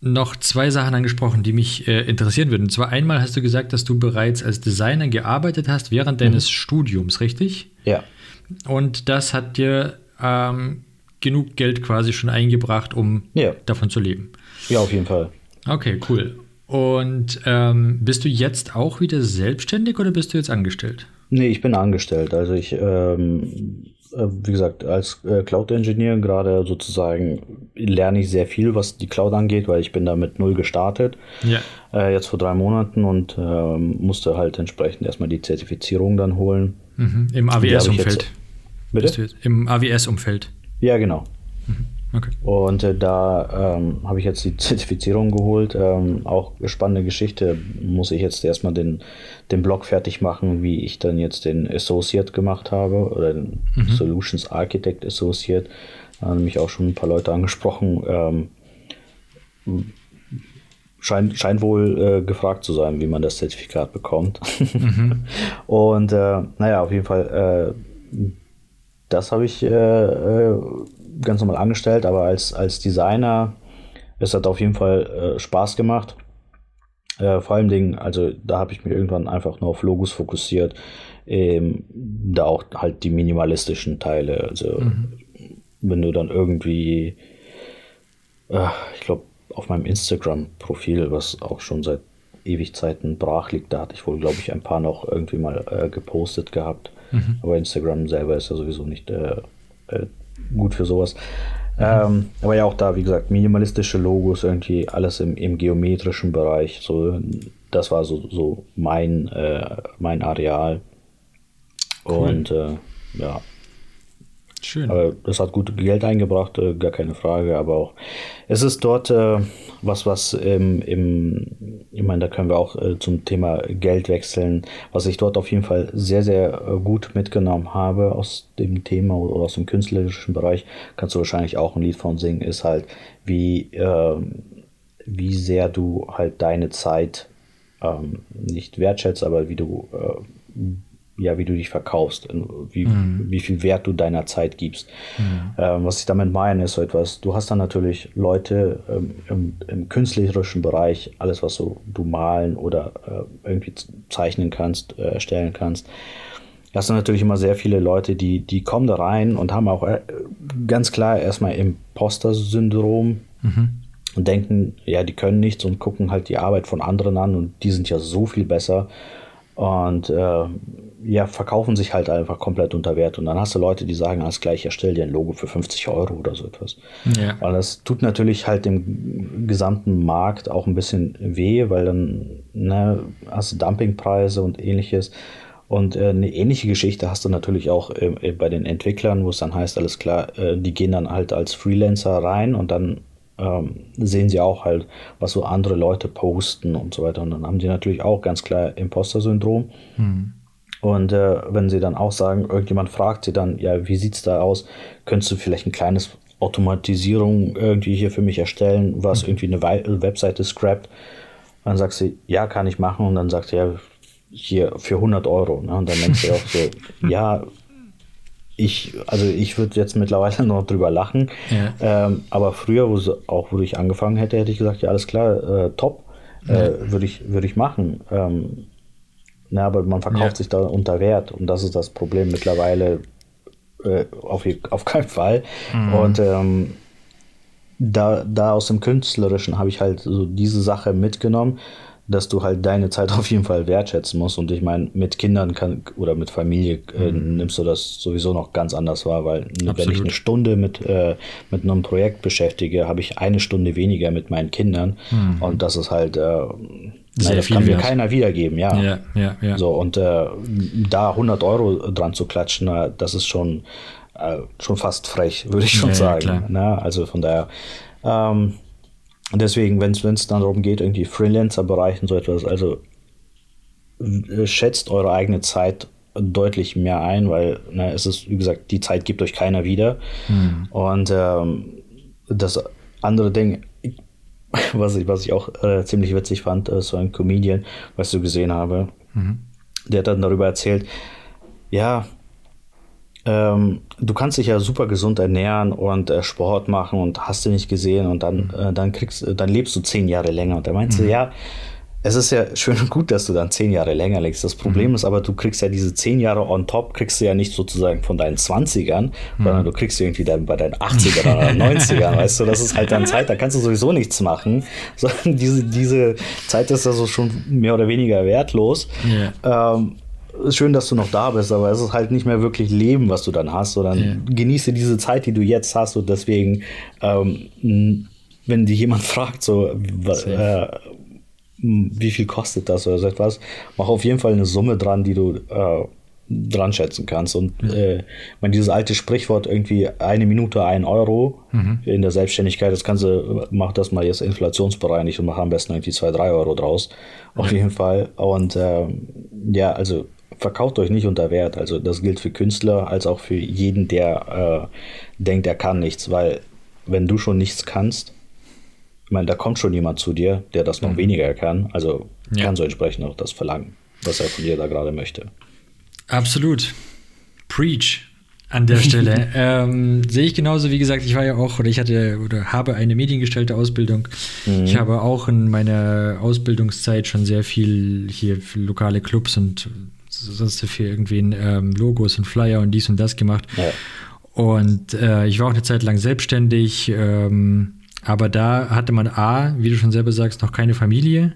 noch zwei Sachen angesprochen, die mich äh, interessieren würden. Und zwar einmal hast du gesagt, dass du bereits als Designer gearbeitet hast während deines mhm. Studiums, richtig? Ja. Und das hat dir ähm, genug Geld quasi schon eingebracht, um ja. davon zu leben. Ja, auf jeden Fall. Okay, cool. Und ähm, bist du jetzt auch wieder selbstständig oder bist du jetzt angestellt? Nee, ich bin angestellt. Also ich ähm, äh, wie gesagt, als äh, Cloud-Engineer gerade sozusagen lerne ich sehr viel, was die Cloud angeht, weil ich bin da mit null gestartet. Ja. Äh, jetzt vor drei Monaten und äh, musste halt entsprechend erstmal die Zertifizierung dann holen. Mhm. Im AWS-Umfeld. Bitte? Im AWS-Umfeld. Ja, genau. Okay. Und äh, da ähm, habe ich jetzt die Zertifizierung geholt. Ähm, auch spannende Geschichte. Muss ich jetzt erstmal den, den Blog fertig machen, wie ich dann jetzt den Associate gemacht habe oder den mhm. Solutions Architect Associate. Da haben mich auch schon ein paar Leute angesprochen. Ähm, scheint, scheint wohl äh, gefragt zu sein, wie man das Zertifikat bekommt. Mhm. Und äh, naja, auf jeden Fall, äh, das habe ich äh, äh, ganz normal angestellt, aber als, als Designer, es hat auf jeden Fall äh, Spaß gemacht. Äh, vor allem Dingen, also da habe ich mich irgendwann einfach nur auf Logos fokussiert. Ähm, da auch halt die minimalistischen Teile. Also mhm. wenn du dann irgendwie, äh, ich glaube, auf meinem Instagram-Profil, was auch schon seit ewig Zeiten brach liegt. Da hatte ich wohl, glaube ich, ein paar noch irgendwie mal äh, gepostet gehabt. Mhm. Aber Instagram selber ist ja sowieso nicht äh, äh, gut für sowas. Mhm. Ähm, aber ja, auch da, wie gesagt, minimalistische Logos, irgendwie alles im, im geometrischen Bereich. So, das war so, so mein, äh, mein Areal. Cool. Und äh, ja, Schön. Aber das hat gut Geld eingebracht, äh, gar keine Frage. Aber auch, es ist dort äh, was, was im, im, ich meine, da können wir auch äh, zum Thema Geld wechseln, was ich dort auf jeden Fall sehr, sehr äh, gut mitgenommen habe aus dem Thema oder aus dem künstlerischen Bereich, kannst du wahrscheinlich auch ein Lied von singen, ist halt, wie, ähm, wie sehr du halt deine Zeit ähm, nicht wertschätzt, aber wie du äh, ja, wie du dich verkaufst, wie, mhm. wie viel Wert du deiner Zeit gibst. Mhm. Ähm, was ich damit meine, ist so etwas, du hast dann natürlich Leute ähm, im, im, künstlerischen Bereich, alles, was so, du malen oder äh, irgendwie zeichnen kannst, äh, erstellen kannst, hast du natürlich immer sehr viele Leute, die, die kommen da rein und haben auch äh, ganz klar erstmal Imposter-Syndrom. Mhm. Und denken, ja, die können nichts und gucken halt die Arbeit von anderen an und die sind ja so viel besser. Und äh, ja, verkaufen sich halt einfach komplett unter Wert. Und dann hast du Leute, die sagen, alles gleich, erstell dir ein Logo für 50 Euro oder so etwas. Ja. Weil das tut natürlich halt dem gesamten Markt auch ein bisschen weh, weil dann ne, hast du Dumpingpreise und ähnliches. Und äh, eine ähnliche Geschichte hast du natürlich auch äh, bei den Entwicklern, wo es dann heißt, alles klar, äh, die gehen dann halt als Freelancer rein und dann ähm, sehen sie auch halt, was so andere Leute posten und so weiter. Und dann haben die natürlich auch ganz klar Imposter-Syndrom. Hm. Und äh, wenn sie dann auch sagen, irgendjemand fragt sie dann, ja, wie sieht's da aus? Könntest du vielleicht ein kleines Automatisierung irgendwie hier für mich erstellen, was mhm. irgendwie eine Webseite scrapt? dann sagt sie, ja, kann ich machen. Und dann sagt sie, ja, hier für 100 Euro. Ne? Und dann denkst du auch so, ja, ich, also ich würde jetzt mittlerweile noch drüber lachen. Ja. Ähm, aber früher, wo sie, auch wo ich angefangen hätte, hätte ich gesagt, ja, alles klar, äh, top, äh, würde ich, würd ich machen. Ähm, na, aber man verkauft ja. sich da unter Wert und das ist das Problem mittlerweile äh, auf, auf keinen Fall. Mhm. Und ähm, da, da aus dem Künstlerischen habe ich halt so diese Sache mitgenommen, dass du halt deine Zeit auf jeden Fall wertschätzen musst. Und ich meine, mit Kindern kann oder mit Familie äh, mhm. nimmst du das sowieso noch ganz anders wahr, weil Absolut. wenn ich eine Stunde mit, äh, mit einem Projekt beschäftige, habe ich eine Stunde weniger mit meinen Kindern. Mhm. Und das ist halt äh, sehr das viel kann mir keiner wiedergeben, ja. ja, ja, ja. So, und äh, da 100 Euro dran zu klatschen, das ist schon, äh, schon fast frech, würde ich schon ja, sagen. Ja, also von daher, ähm, deswegen, wenn es dann darum geht, irgendwie Freelancer-Bereich und so etwas, also äh, schätzt eure eigene Zeit deutlich mehr ein, weil ne, es ist, wie gesagt, die Zeit gibt euch keiner wieder. Mhm. Und ähm, das andere Ding, was ich, was ich auch äh, ziemlich witzig fand, äh, so ein Comedian, was ich gesehen habe, mhm. der hat dann darüber erzählt, ja, ähm, du kannst dich ja super gesund ernähren und äh, Sport machen und hast du nicht gesehen und dann, mhm. äh, dann kriegst, dann lebst du zehn Jahre länger. Und er meinte, mhm. ja, es ist ja schön und gut, dass du dann zehn Jahre länger legst. Das Problem mhm. ist aber, du kriegst ja diese zehn Jahre on top, kriegst du ja nicht sozusagen von deinen 20ern, mhm. sondern du kriegst irgendwie dann bei deinen 80ern oder 90ern, weißt du, das ist halt dann Zeit, da kannst du sowieso nichts machen, sondern diese, diese Zeit ist also schon mehr oder weniger wertlos. Yeah. Ähm, schön, dass du noch da bist, aber es ist halt nicht mehr wirklich Leben, was du dann hast, sondern yeah. genieße diese Zeit, die du jetzt hast und deswegen, ähm, wenn dich jemand fragt, so, äh, wie viel kostet das oder so etwas, mach auf jeden Fall eine Summe dran, die du äh, dran schätzen kannst. Und ja. äh, man dieses alte Sprichwort irgendwie eine Minute ein Euro mhm. in der Selbstständigkeit, das kannst du, mach das mal jetzt inflationsbereinigt und mach am besten irgendwie zwei, drei Euro draus. Auf jeden Fall. Und äh, ja, also verkauft euch nicht unter Wert. Also das gilt für Künstler als auch für jeden, der äh, denkt, er kann nichts, weil wenn du schon nichts kannst, meine, da kommt schon jemand zu dir, der das noch mhm. weniger kann. Also ja. kannst du entsprechend auch das verlangen, was er von dir da gerade möchte. Absolut. Preach an der Stelle. ähm, sehe ich genauso, wie gesagt, ich war ja auch, oder ich hatte oder habe eine mediengestellte Ausbildung. Mhm. Ich habe auch in meiner Ausbildungszeit schon sehr viel hier für lokale Clubs und sonst für irgendwie ähm, Logos und Flyer und dies und das gemacht. Ja. Und äh, ich war auch eine Zeit lang selbstständig. Ähm, aber da hatte man A, wie du schon selber sagst, noch keine Familie.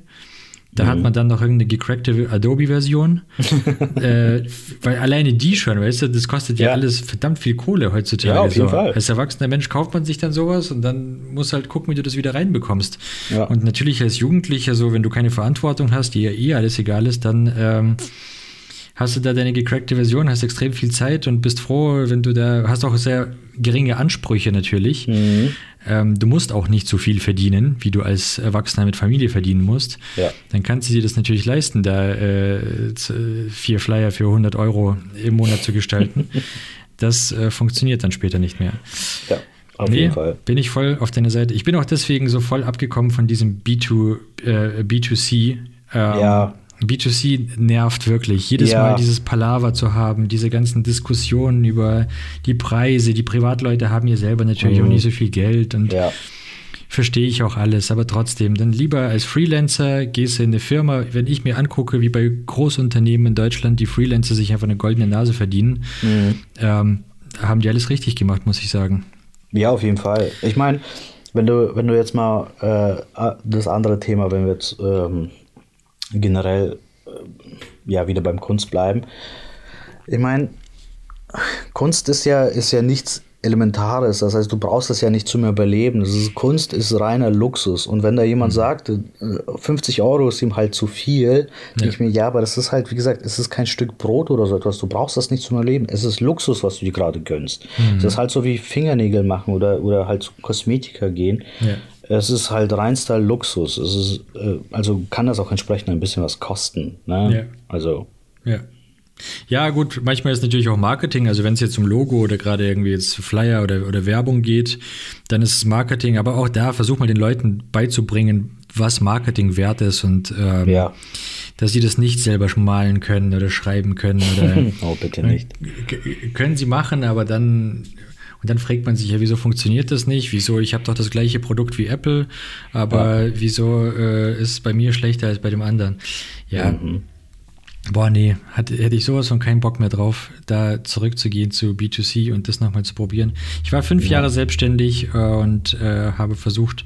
Da mhm. hat man dann noch irgendeine gecrackte Adobe-Version. äh, weil alleine die schon, weißt du, das kostet ja, ja alles verdammt viel Kohle heutzutage. Ja, auf jeden so. Fall. Als erwachsener Mensch kauft man sich dann sowas und dann musst halt gucken, wie du das wieder reinbekommst. Ja. Und natürlich als Jugendlicher, so wenn du keine Verantwortung hast, die ja eh alles egal ist, dann ähm, hast du da deine gecrackte Version, hast extrem viel Zeit und bist froh, wenn du da, hast auch sehr geringe Ansprüche natürlich. Mhm. Ähm, du musst auch nicht so viel verdienen, wie du als Erwachsener mit Familie verdienen musst. Ja. Dann kannst du dir das natürlich leisten, da äh, vier Flyer für 100 Euro im Monat zu gestalten. das äh, funktioniert dann später nicht mehr. Ja. Auf nee, jeden Fall. Bin ich voll auf deiner Seite. Ich bin auch deswegen so voll abgekommen von diesem B2, äh, B2C. Ähm, ja B2C nervt wirklich. Jedes ja. Mal dieses Palaver zu haben, diese ganzen Diskussionen über die Preise. Die Privatleute haben ja selber natürlich mhm. auch nicht so viel Geld und ja. verstehe ich auch alles. Aber trotzdem, dann lieber als Freelancer gehst du in eine Firma, wenn ich mir angucke, wie bei Großunternehmen in Deutschland die Freelancer sich einfach eine goldene Nase verdienen, mhm. ähm, haben die alles richtig gemacht, muss ich sagen. Ja, auf jeden Fall. Ich meine, wenn du, wenn du jetzt mal äh, das andere Thema, wenn wir jetzt ähm, generell äh, ja wieder beim Kunst bleiben. Ich meine, Kunst ist ja, ist ja nichts Elementares. Das heißt, du brauchst das ja nicht zum Überleben. Ist, Kunst ist reiner Luxus. Und wenn da jemand mhm. sagt, 50 äh, Euro ist ihm halt zu viel, ja. denke ich mir, ja, aber das ist halt, wie gesagt, es ist kein Stück Brot oder so etwas. Du brauchst das nicht zum Überleben. Es ist Luxus, was du dir gerade gönnst. Mhm. Das ist halt so wie Fingernägel machen oder, oder halt zu Kosmetiker gehen. Ja. Es ist halt reinster Luxus. Es ist, äh, also kann das auch entsprechend ein bisschen was kosten. Ne? Ja. Also. Ja. Ja, gut, manchmal ist natürlich auch Marketing, also wenn es jetzt um Logo oder gerade irgendwie jetzt Flyer oder, oder Werbung geht, dann ist es Marketing, aber auch da versuch mal den Leuten beizubringen, was Marketing wert ist und ähm, ja. dass sie das nicht selber malen können oder schreiben können. Oder, oh, bitte nicht. Können sie machen, aber dann und dann fragt man sich ja, wieso funktioniert das nicht? Wieso, ich habe doch das gleiche Produkt wie Apple, aber ja. wieso äh, ist es bei mir schlechter als bei dem anderen? Ja. Mhm. Boah, nee, hatte, hätte ich sowas von keinen Bock mehr drauf, da zurückzugehen zu B2C und das nochmal zu probieren. Ich war fünf ja. Jahre selbstständig äh, und äh, habe versucht,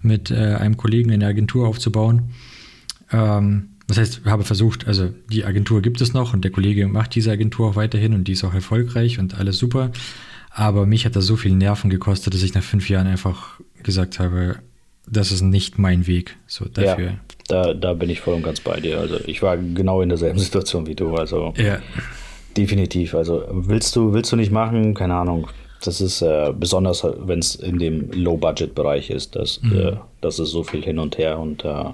mit äh, einem Kollegen eine Agentur aufzubauen. Ähm, das heißt, habe versucht, also die Agentur gibt es noch und der Kollege macht diese Agentur auch weiterhin und die ist auch erfolgreich und alles super. Aber mich hat das so viel Nerven gekostet, dass ich nach fünf Jahren einfach gesagt habe, das ist nicht mein Weg. So dafür. Ja, da, da bin ich voll und ganz bei dir. Also ich war genau in derselben Situation wie du. Also ja. definitiv. Also willst du, willst du nicht machen, keine Ahnung. Das ist äh, besonders, wenn es in dem Low-Budget-Bereich ist, dass mhm. äh, das ist so viel hin und her und äh,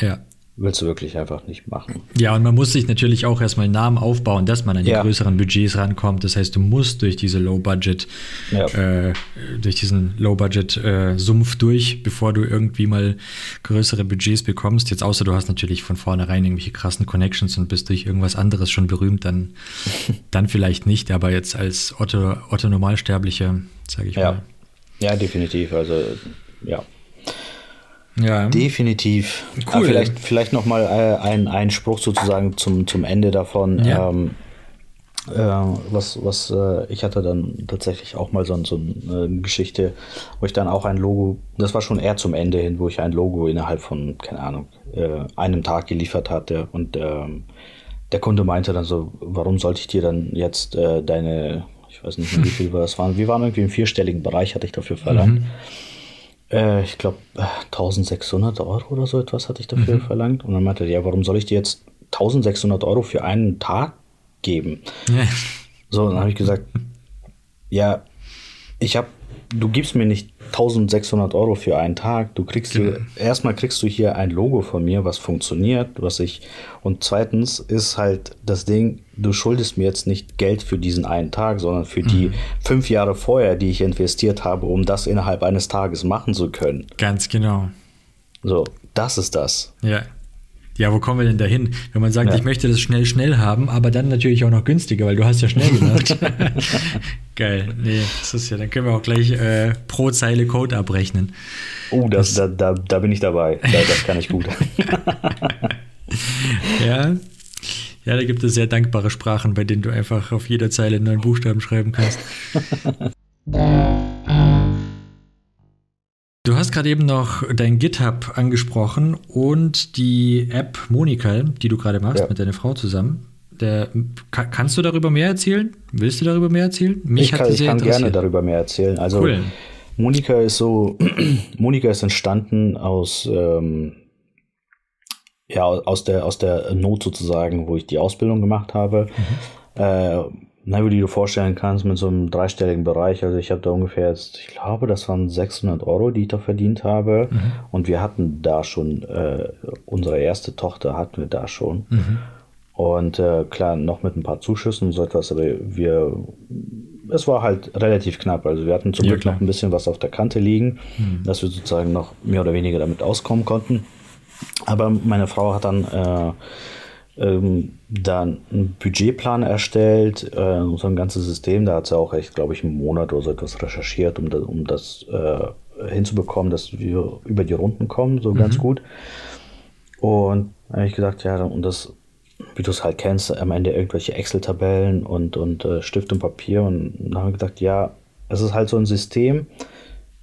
ja willst du wirklich einfach nicht machen. Ja, und man muss sich natürlich auch erstmal einen Namen aufbauen, dass man an die ja. größeren Budgets rankommt. Das heißt, du musst durch diese Low-Budget, ja. äh, durch diesen Low-Budget-Sumpf äh, durch, bevor du irgendwie mal größere Budgets bekommst. Jetzt außer du hast natürlich von vornherein irgendwelche krassen Connections und bist durch irgendwas anderes schon berühmt, dann, dann vielleicht nicht. Aber jetzt als Otto, Otto Normalsterblicher, sage ich ja. mal. Ja, definitiv. Also ja. Ja. Definitiv. Cool. Vielleicht, vielleicht nochmal äh, ein, ein Spruch sozusagen zum, zum Ende davon. Ja. Ähm, äh, was, was äh, ich hatte dann tatsächlich auch mal so, so eine Geschichte, wo ich dann auch ein Logo, das war schon eher zum Ende hin, wo ich ein Logo innerhalb von, keine Ahnung, äh, einem Tag geliefert hatte und ähm, der Kunde meinte dann so, warum sollte ich dir dann jetzt äh, deine, ich weiß nicht mehr, wie viel das waren, wir waren irgendwie im vierstelligen Bereich, hatte ich dafür verlangt. Mhm. Äh, ich glaube, 1600 Euro oder so etwas hatte ich dafür mhm. verlangt. Und dann meinte er, ja, warum soll ich dir jetzt 1600 Euro für einen Tag geben? Ja. So, dann habe ich gesagt, ja, ich habe, du gibst mir nicht 1600 Euro für einen Tag. Du kriegst genau. hier, erstmal kriegst du hier ein Logo von mir, was funktioniert, was ich, und zweitens ist halt das Ding, du schuldest mir jetzt nicht Geld für diesen einen Tag, sondern für mhm. die fünf Jahre vorher, die ich investiert habe, um das innerhalb eines Tages machen zu können. Ganz genau. So, das ist das. Ja. Ja, wo kommen wir denn dahin? Wenn man sagt, ja. ich möchte das schnell, schnell haben, aber dann natürlich auch noch günstiger, weil du hast ja schnell gemacht. Geil. Nee, das ist ja, dann können wir auch gleich äh, pro Zeile Code abrechnen. Oh, das, das da, da, da bin ich dabei. Da, das kann ich gut. ja. Ja, da gibt es sehr dankbare Sprachen, bei denen du einfach auf jeder Zeile einen neuen Buchstaben schreiben kannst. Du hast gerade eben noch dein GitHub angesprochen und die App Monika, die du gerade machst ja. mit deiner Frau zusammen. Der, kannst du darüber mehr erzählen? Willst du darüber mehr erzählen? Mich ich kann, ich kann gerne darüber mehr erzählen. Also cool. Monika ist so, Monika ist entstanden aus, ähm, ja, aus der, aus der Not sozusagen, wo ich die Ausbildung gemacht habe. Mhm. Äh, na, wie du dir vorstellen kannst, mit so einem dreistelligen Bereich. Also ich habe da ungefähr jetzt, ich glaube, das waren 600 Euro, die ich da verdient habe. Mhm. Und wir hatten da schon, äh, unsere erste Tochter hatten wir da schon. Mhm. Und äh, klar, noch mit ein paar Zuschüssen und so etwas, aber wir, es war halt relativ knapp. Also wir hatten zum ja, Glück klar. noch ein bisschen was auf der Kante liegen, mhm. dass wir sozusagen noch mehr oder weniger damit auskommen konnten. Aber meine Frau hat dann äh, ähm, dann einen Budgetplan erstellt, äh, so ein ganzes System. Da hat sie auch echt, glaube ich, einen Monat oder so etwas recherchiert, um, das, um das äh, hinzubekommen, dass wir über die Runden kommen, so mhm. ganz gut. Und da habe ich gesagt, ja, und das, wie du es halt kennst, am Ende irgendwelche Excel-Tabellen und, und äh, Stift und Papier. Und dann habe ich gedacht, ja, es ist halt so ein System,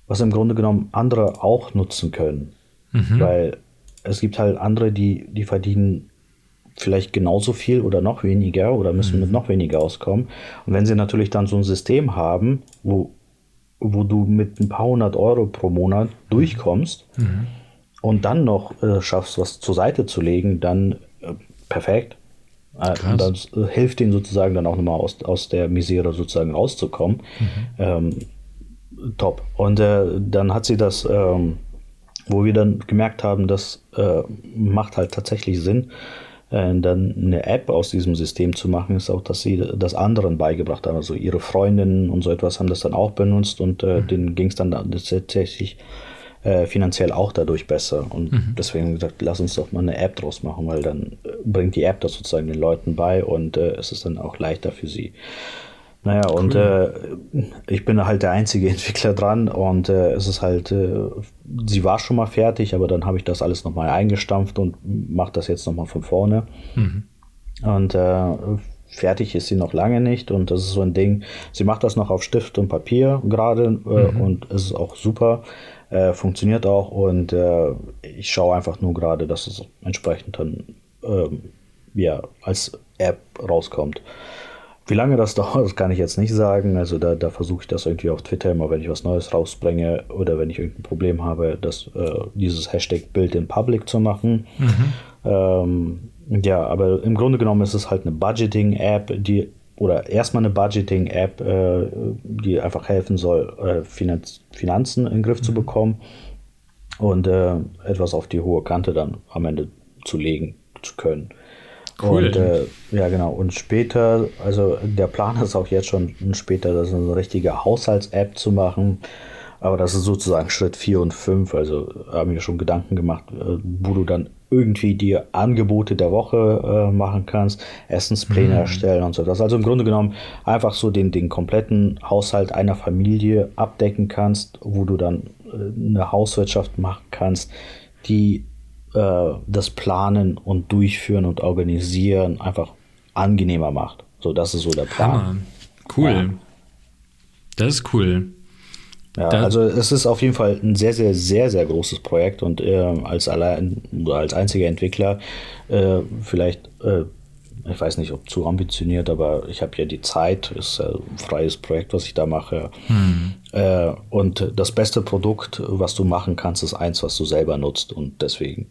was im Grunde genommen andere auch nutzen können. Mhm. Weil es gibt halt andere, die, die verdienen vielleicht genauso viel oder noch weniger oder müssen mhm. mit noch weniger auskommen. Und wenn sie natürlich dann so ein System haben, wo, wo du mit ein paar hundert Euro pro Monat durchkommst mhm. und dann noch äh, schaffst, was zur Seite zu legen, dann äh, perfekt. Äh, und das äh, hilft ihnen sozusagen dann auch nochmal aus, aus der Misere sozusagen rauszukommen. Mhm. Ähm, top. Und äh, dann hat sie das, ähm, wo wir dann gemerkt haben, das äh, macht halt tatsächlich Sinn, dann eine App aus diesem System zu machen, ist auch, dass sie das anderen beigebracht haben. Also ihre Freundinnen und so etwas haben das dann auch benutzt und äh, mhm. denen ging es dann tatsächlich äh, finanziell auch dadurch besser. Und mhm. deswegen gesagt, lass uns doch mal eine App draus machen, weil dann äh, bringt die App das sozusagen den Leuten bei und äh, es ist dann auch leichter für sie. Naja, cool. und äh, ich bin halt der einzige Entwickler dran und äh, es ist halt, äh, sie war schon mal fertig, aber dann habe ich das alles nochmal eingestampft und mache das jetzt nochmal von vorne. Mhm. Und äh, fertig ist sie noch lange nicht und das ist so ein Ding, sie macht das noch auf Stift und Papier gerade äh, mhm. und es ist auch super, äh, funktioniert auch und ich schaue einfach nur gerade, dass es entsprechend dann ähm, ja, als App rauskommt. Wie lange das dauert, das kann ich jetzt nicht sagen. Also da, da versuche ich das irgendwie auf Twitter immer, wenn ich was Neues rausbringe oder wenn ich irgendein Problem habe, das, äh, dieses Hashtag Build in Public zu machen. Mhm. Ähm, ja, aber im Grunde genommen ist es halt eine Budgeting-App, die oder erstmal eine Budgeting-App, äh, die einfach helfen soll, äh, Finanz Finanzen in den Griff mhm. zu bekommen und äh, etwas auf die hohe Kante dann am Ende zu legen zu können. Cool. Und äh, ja, genau. Und später, also der Plan ist auch jetzt schon später, das ist eine richtige Haushalts-App zu machen. Aber das ist sozusagen Schritt 4 und 5. Also haben wir schon Gedanken gemacht, äh, wo du dann irgendwie die Angebote der Woche äh, machen kannst, Essenspläne mhm. erstellen und so. Das also im Grunde genommen einfach so den, den kompletten Haushalt einer Familie abdecken kannst, wo du dann äh, eine Hauswirtschaft machen kannst, die äh, das Planen und Durchführen und Organisieren einfach angenehmer macht. So, das ist so der Plan. Hammer. Cool. Ja. Das ist cool. Ja, da also es ist auf jeden Fall ein sehr, sehr, sehr, sehr großes Projekt und äh, als allein als einziger Entwickler äh, vielleicht, äh, ich weiß nicht, ob zu ambitioniert, aber ich habe ja die Zeit, ist ein freies Projekt, was ich da mache. Hm. Äh, und das beste Produkt, was du machen kannst, ist eins, was du selber nutzt und deswegen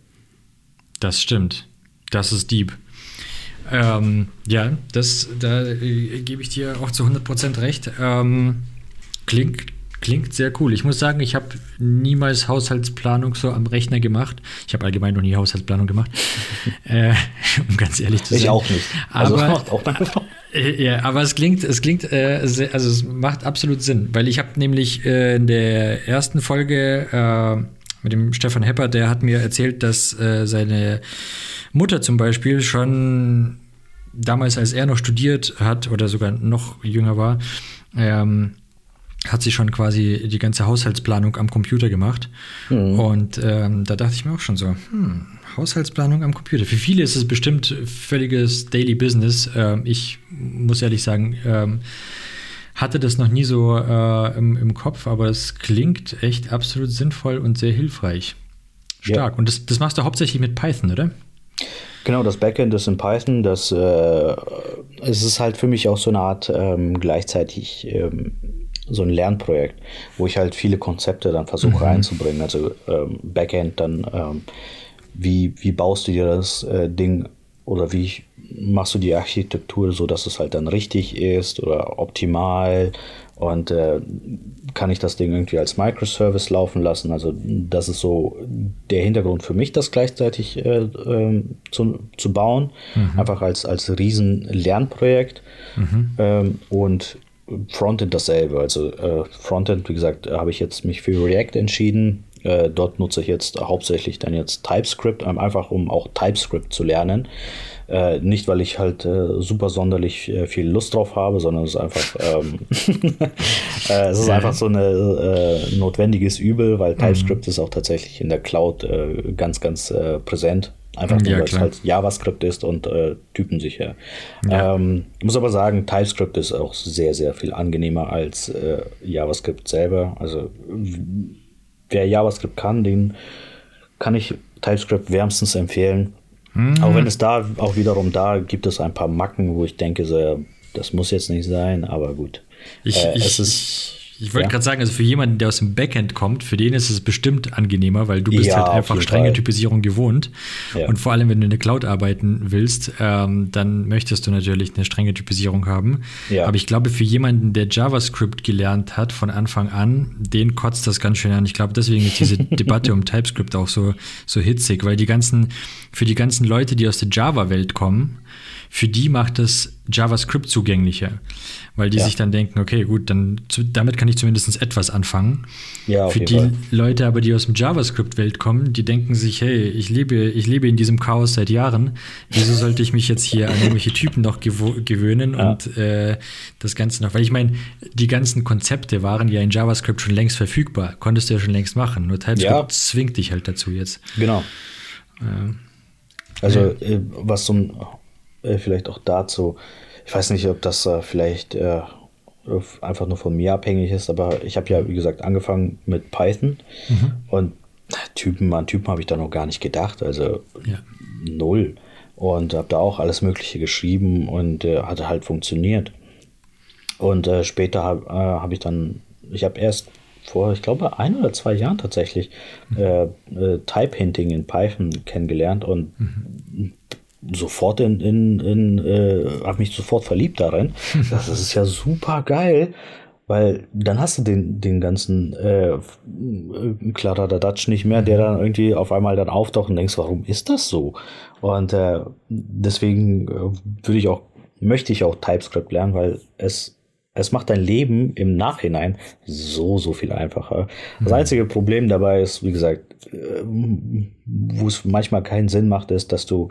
das stimmt. Das ist deep. Ähm, ja, das, da äh, gebe ich dir auch zu 100% recht. Ähm, klingt, klingt sehr cool. Ich muss sagen, ich habe niemals Haushaltsplanung so am Rechner gemacht. Ich habe allgemein noch nie Haushaltsplanung gemacht, äh, um ganz ehrlich zu sein. Ich auch nicht. Also aber, macht auch meine Frau. Äh, ja, aber es klingt, es klingt, äh, sehr, also es macht absolut Sinn, weil ich habe nämlich äh, in der ersten Folge äh, mit dem Stefan Hepper, der hat mir erzählt, dass äh, seine Mutter zum Beispiel schon damals, als er noch studiert hat oder sogar noch jünger war, ähm, hat sie schon quasi die ganze Haushaltsplanung am Computer gemacht. Mhm. Und ähm, da dachte ich mir auch schon so, hm, Haushaltsplanung am Computer. Für viele ist es bestimmt völliges Daily Business. Ähm, ich muss ehrlich sagen, ähm, hatte das noch nie so äh, im, im Kopf, aber es klingt echt absolut sinnvoll und sehr hilfreich. Stark. Ja. Und das, das machst du hauptsächlich mit Python, oder? Genau, das Backend ist in Python. Das äh, es ist halt für mich auch so eine Art ähm, gleichzeitig ähm, so ein Lernprojekt, wo ich halt viele Konzepte dann versuche mhm. einzubringen. Also ähm, Backend dann, ähm, wie, wie baust du dir das äh, Ding oder wie machst du die Architektur so, dass es halt dann richtig ist oder optimal und äh, kann ich das Ding irgendwie als Microservice laufen lassen. Also das ist so der Hintergrund für mich, das gleichzeitig äh, äh, zu, zu bauen, mhm. einfach als, als riesen Lernprojekt mhm. ähm, und Frontend dasselbe. Also äh, Frontend, wie gesagt, habe ich jetzt mich für React entschieden. Äh, dort nutze ich jetzt hauptsächlich dann jetzt TypeScript, einfach um auch TypeScript zu lernen. Äh, nicht, weil ich halt äh, super sonderlich äh, viel Lust drauf habe, sondern es ist einfach, ähm, äh, es ist einfach so ein äh, notwendiges Übel, weil mhm. TypeScript mhm. ist auch tatsächlich in der Cloud äh, ganz, ganz präsent. Einfach nur, ja, weil es halt JavaScript ist und typensicher. Ja. Ähm, ich muss aber sagen, TypeScript ist auch sehr, sehr viel angenehmer als JavaScript selber. Also wer JavaScript kann, den kann ich TypeScript wärmstens empfehlen. Mhm. Auch wenn es da auch wiederum da gibt es ein paar Macken, wo ich denke, so, das muss jetzt nicht sein, aber gut. Ich, äh, ich, es ist, ich wollte ja. gerade sagen, also für jemanden, der aus dem Backend kommt, für den ist es bestimmt angenehmer, weil du bist ja, halt einfach strenge Fall. Typisierung gewohnt. Ja. Und vor allem, wenn du in der Cloud arbeiten willst, ähm, dann möchtest du natürlich eine strenge Typisierung haben. Aber ich glaube, für jemanden, der JavaScript gelernt hat von Anfang an, den kotzt das ganz schön an. Ich glaube, deswegen ist diese Debatte um TypeScript auch so, so hitzig, weil die ganzen, für die ganzen Leute, die aus der Java-Welt kommen, für die macht es JavaScript zugänglicher, weil die ja. sich dann denken, okay, gut, dann damit kann ich zumindest etwas anfangen. Ja, für die Fall. Leute aber, die aus dem JavaScript-Welt kommen, die denken sich, hey, ich lebe, ich lebe in diesem Chaos seit Jahren, wieso sollte ich mich jetzt hier an irgendwelche Typen noch gewöhnen ja. und äh, das Ganze noch, weil ich meine, die ganzen Konzepte waren ja in JavaScript schon längst verfügbar, konntest du ja schon längst machen, nur TypeScript ja. zwingt dich halt dazu jetzt. Genau. Äh, also, äh, was so ein äh, vielleicht auch dazu. Ich weiß nicht, ob das äh, vielleicht äh, einfach nur von mir abhängig ist, aber ich habe ja, wie gesagt, angefangen mit Python mhm. und Typen, an Typen habe ich da noch gar nicht gedacht, also ja. null. Und habe da auch alles Mögliche geschrieben und äh, hatte halt funktioniert. Und äh, später habe äh, hab ich dann, ich habe erst vor, ich glaube, ein oder zwei Jahren tatsächlich mhm. äh, äh, Type Hinting in Python kennengelernt und mhm sofort in, in, in äh, habe mich sofort verliebt darin. Das ist ja super geil, weil dann hast du den, den ganzen äh, Kladderadatsch nicht mehr, der dann irgendwie auf einmal dann auftaucht und denkst, warum ist das so? Und äh, deswegen äh, würde ich auch, möchte ich auch TypeScript lernen, weil es es macht dein Leben im Nachhinein so, so viel einfacher. Das mhm. einzige Problem dabei ist, wie gesagt, äh, wo es manchmal keinen Sinn macht, ist, dass du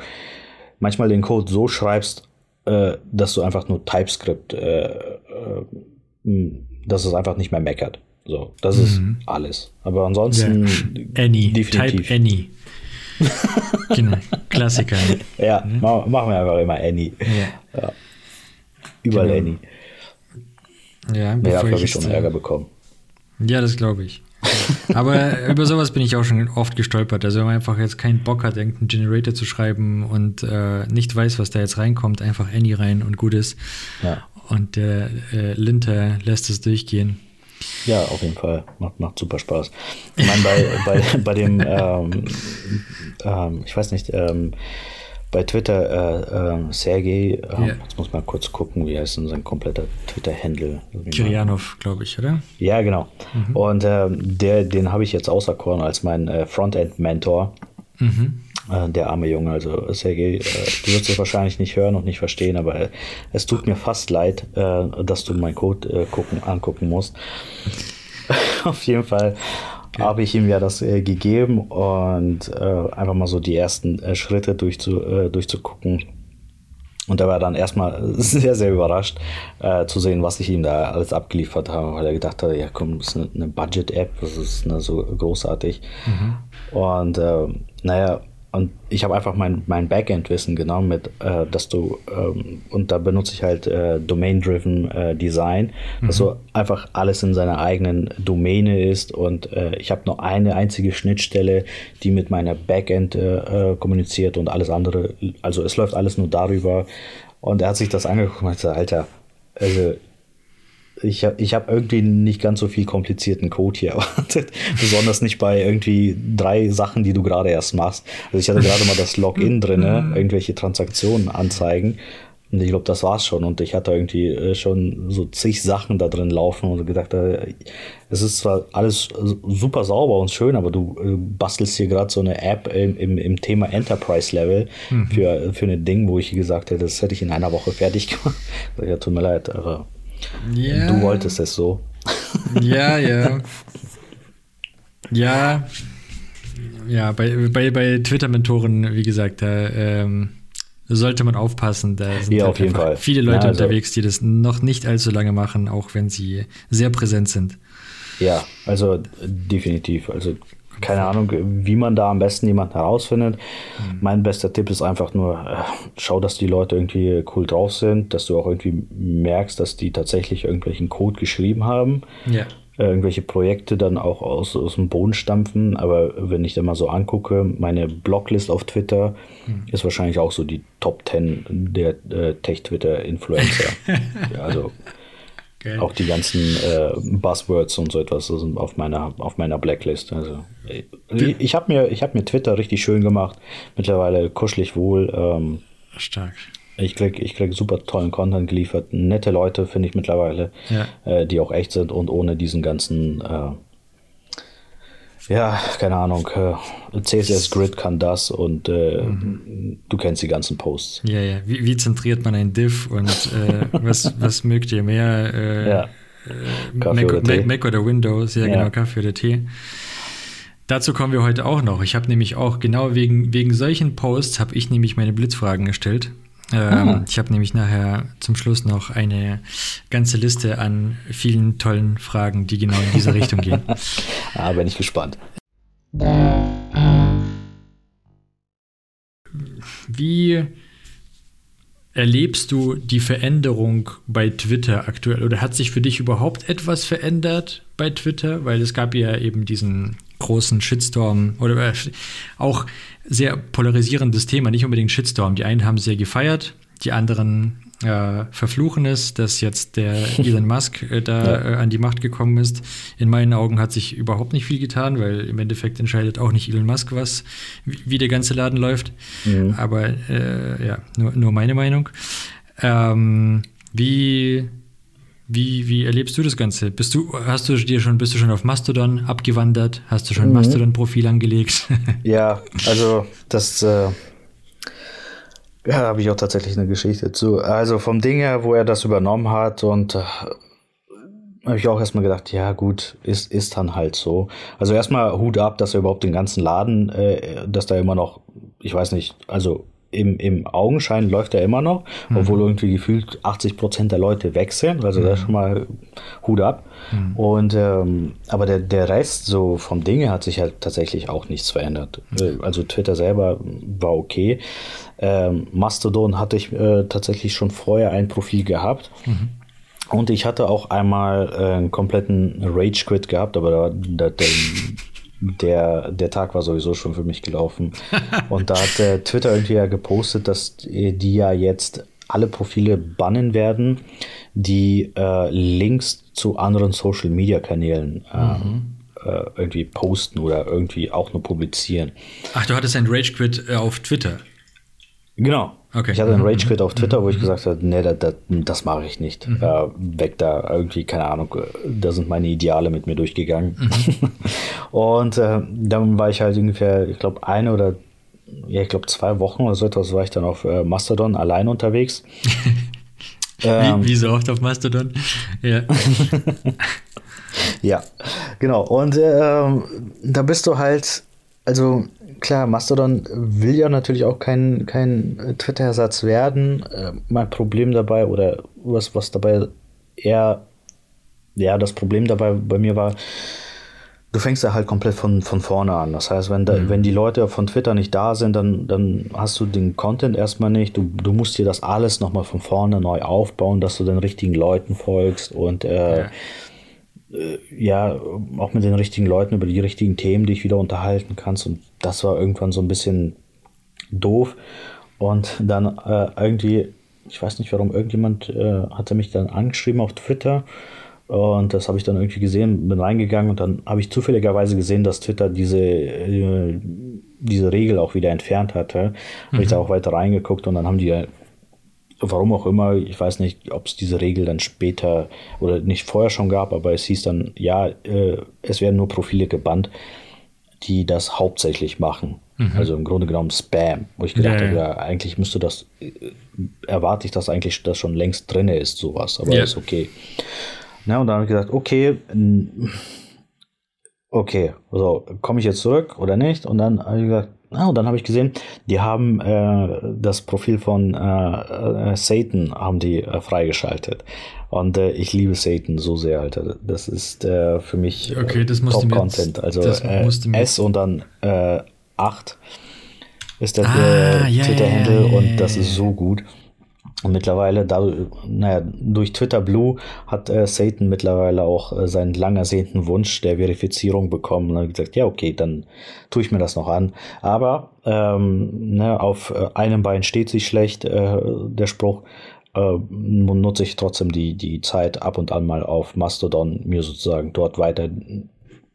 manchmal den Code so schreibst, äh, dass du einfach nur TypeScript, äh, äh, dass es einfach nicht mehr meckert. So, das mhm. ist alles. Aber ansonsten ja. Any, definitiv. Type Any. genau, Klassiker. Ja, mhm. machen wir einfach immer Any. Ja. ja. Überall genau. Any. Ja, bevor ja, habe ich schon Ärger bekommen. Ja, das glaube ich. Aber über sowas bin ich auch schon oft gestolpert. Also wenn man einfach jetzt keinen Bock hat, irgendeinen Generator zu schreiben und äh, nicht weiß, was da jetzt reinkommt, einfach Any rein und gut ist. Ja. Und der äh, Linter lässt es durchgehen. Ja, auf jeden Fall. Macht, macht super Spaß. Ich meine, bei, bei, bei dem, ähm, ähm, ich weiß nicht, ähm, bei Twitter äh, äh, Sergei, äh, yeah. jetzt muss man kurz gucken, wie heißt denn sein kompletter Twitter-Handle? Kirjanov, glaube ich, oder? Ja, genau. Mhm. Und äh, der, den habe ich jetzt auserkoren als mein äh, Frontend-Mentor. Mhm. Äh, der arme Junge, also Sergei, du wirst es wahrscheinlich nicht hören und nicht verstehen, aber es tut mir fast leid, dass du meinen Code gucken, angucken musst. Auf jeden Fall okay. habe ich ihm ja das äh, gegeben und äh, einfach mal so die ersten äh, Schritte durchzu, äh, durchzugucken. Und er war dann erstmal sehr, sehr überrascht äh, zu sehen, was ich ihm da alles abgeliefert habe, weil er gedacht hat, ja komm, das ist eine, eine Budget-App, das ist eine, so großartig. Mhm. Und äh, naja, und ich habe einfach mein, mein Backend-Wissen genommen, mit, äh, dass du, ähm, und da benutze ich halt äh, Domain-Driven äh, Design, mhm. dass so einfach alles in seiner eigenen Domäne ist und äh, ich habe nur eine einzige Schnittstelle, die mit meiner Backend äh, äh, kommuniziert und alles andere, also es läuft alles nur darüber. Und er hat sich das angeguckt und meinte, Alter, also ich habe ich hab irgendwie nicht ganz so viel komplizierten Code hier erwartet. Besonders nicht bei irgendwie drei Sachen, die du gerade erst machst. Also ich hatte gerade mal das Login drin, mhm. irgendwelche Transaktionen anzeigen. Und ich glaube, das war's schon. Und ich hatte irgendwie äh, schon so zig Sachen da drin laufen und gedacht, äh, es ist zwar alles super sauber und schön, aber du äh, bastelst hier gerade so eine App im, im, im Thema Enterprise Level mhm. für, für ein Ding, wo ich gesagt hätte, das hätte ich in einer Woche fertig gemacht. ja, tut mir leid, aber ja. Du wolltest es so. Ja, ja. Ja. Ja, bei, bei, bei Twitter-Mentoren, wie gesagt, da ähm, sollte man aufpassen. Da sind ja, halt auf jeden Fall. viele Leute ja, also, unterwegs, die das noch nicht allzu lange machen, auch wenn sie sehr präsent sind. Ja, also definitiv. Also keine Ahnung, wie man da am besten jemanden herausfindet. Mhm. Mein bester Tipp ist einfach nur, äh, schau, dass die Leute irgendwie cool drauf sind, dass du auch irgendwie merkst, dass die tatsächlich irgendwelchen Code geschrieben haben. Ja. Äh, irgendwelche Projekte dann auch aus, aus dem Boden stampfen. Aber wenn ich da mal so angucke, meine Bloglist auf Twitter mhm. ist wahrscheinlich auch so die Top 10 der äh, Tech-Twitter-Influencer. ja, also Geil. Auch die ganzen äh, Buzzwords und so etwas sind auf meiner, auf meiner Blacklist. Also, ich, ich habe mir, hab mir Twitter richtig schön gemacht. Mittlerweile kuschelig wohl. Ähm, Stark. Ich krieg, ich krieg super tollen Content geliefert. Nette Leute finde ich mittlerweile, ja. äh, die auch echt sind und ohne diesen ganzen äh, ja, keine Ahnung, äh, CSS Grid kann das und äh, mhm. du kennst die ganzen Posts. Ja, ja. Wie, wie zentriert man ein Div und äh, was, was mögt ihr mehr? Äh, ja. Äh, Mac oder, Mac, Mac, oder Windows, ja, ja, genau, Kaffee oder Tee. Dazu kommen wir heute auch noch. Ich habe nämlich auch genau wegen, wegen solchen Posts habe ich nämlich meine Blitzfragen gestellt. Ähm, ah. Ich habe nämlich nachher zum Schluss noch eine ganze Liste an vielen tollen Fragen, die genau in diese Richtung gehen. ah, bin ich gespannt. Wie erlebst du die Veränderung bei Twitter aktuell? Oder hat sich für dich überhaupt etwas verändert bei Twitter? Weil es gab ja eben diesen großen Shitstorm oder äh, auch sehr polarisierendes Thema, nicht unbedingt Shitstorm. Die einen haben sehr gefeiert, die anderen äh, verfluchen es, dass jetzt der Elon Musk äh, da äh, an die Macht gekommen ist. In meinen Augen hat sich überhaupt nicht viel getan, weil im Endeffekt entscheidet auch nicht Elon Musk, was, wie, wie der ganze Laden läuft. Mhm. Aber äh, ja, nur, nur meine Meinung. Ähm, wie wie, wie erlebst du das Ganze? Bist du, hast du dir schon, bist du schon auf Mastodon abgewandert? Hast du schon ein mhm. Mastodon-Profil angelegt? ja, also das äh, ja, habe ich auch tatsächlich eine Geschichte zu. Also vom Ding her, wo er das übernommen hat und äh, habe ich auch erstmal gedacht, ja gut, ist, ist dann halt so. Also erstmal Hut ab, dass er überhaupt den ganzen Laden, äh, dass da immer noch, ich weiß nicht, also im, im Augenschein läuft er immer noch, mhm. obwohl irgendwie gefühlt 80 Prozent der Leute weg sind. Also mhm. das ist schon mal Hut ab. Mhm. Und ähm, aber der, der Rest so vom Dinge hat sich halt tatsächlich auch nichts verändert. Mhm. Also Twitter selber war okay. Ähm, Mastodon hatte ich äh, tatsächlich schon vorher ein Profil gehabt. Mhm. Und ich hatte auch einmal äh, einen kompletten Rage Quit gehabt, aber da, da, der, der Tag war sowieso schon für mich gelaufen. Und da hat äh, Twitter irgendwie ja gepostet, dass die ja jetzt alle Profile bannen werden, die äh, Links zu anderen Social Media Kanälen äh, mhm. äh, irgendwie posten oder irgendwie auch nur publizieren. Ach, du hattest ein Rage Quit äh, auf Twitter. Genau. Okay. Ich hatte einen Rage Quit auf Twitter, wo ich mhm. gesagt habe, nee, das, das, das mache ich nicht. Mhm. Äh, weg da, irgendwie, keine Ahnung, da sind meine Ideale mit mir durchgegangen. Mhm. und äh, dann war ich halt ungefähr, ich glaube, eine oder ja, ich glaube, zwei Wochen oder so etwas war ich dann auf äh, Mastodon allein unterwegs. ähm, wie, wie, so oft auf Mastodon? Ja. ja, genau. Und äh, da bist du halt, also klar, Mastodon will ja natürlich auch kein, kein Twitter-Ersatz werden. Äh, mein Problem dabei oder was, was dabei eher, ja, das Problem dabei bei mir war, du fängst ja halt komplett von, von vorne an. Das heißt, wenn, da, mhm. wenn die Leute von Twitter nicht da sind, dann, dann hast du den Content erstmal nicht. Du, du musst dir das alles nochmal von vorne neu aufbauen, dass du den richtigen Leuten folgst und äh, ja. Äh, ja, auch mit den richtigen Leuten über die richtigen Themen dich wieder unterhalten kannst. Und das war irgendwann so ein bisschen doof. Und dann äh, irgendwie, ich weiß nicht warum, irgendjemand äh, hatte mich dann angeschrieben auf Twitter und das habe ich dann irgendwie gesehen, bin reingegangen und dann habe ich zufälligerweise gesehen, dass Twitter diese, äh, diese Regel auch wieder entfernt hatte. Mhm. Habe ich da auch weiter reingeguckt und dann haben die, warum auch immer, ich weiß nicht, ob es diese Regel dann später oder nicht vorher schon gab, aber es hieß dann, ja, äh, es werden nur Profile gebannt, die das hauptsächlich machen. Mhm. Also im Grunde genommen Spam, wo ich gedacht ja, habe, ja, eigentlich müsste das, äh, erwarte ich, dass eigentlich das schon längst drin ist, sowas, aber ja. ist okay. Na, und dann habe ich gesagt, okay, okay, so, komme ich jetzt zurück oder nicht? Und dann habe ich gesagt, ah, und dann habe ich gesehen, die haben äh, das Profil von äh, äh, Satan haben die äh, freigeschaltet. Und äh, ich liebe Satan so sehr, Alter. Das ist äh, für mich okay, Top-Content. Also S und dann 8 ist der ah, Twitter-Handle ja, ja, ja, und das ist so gut. Und mittlerweile, da, naja, durch Twitter Blue hat äh, Satan mittlerweile auch äh, seinen lang ersehnten Wunsch der Verifizierung bekommen und hat gesagt, ja, okay, dann tue ich mir das noch an. Aber ähm, ne, auf äh, einem Bein steht sich schlecht, äh, der Spruch. Äh, nutze ich trotzdem die, die Zeit ab und an mal auf Mastodon, mir sozusagen dort weiter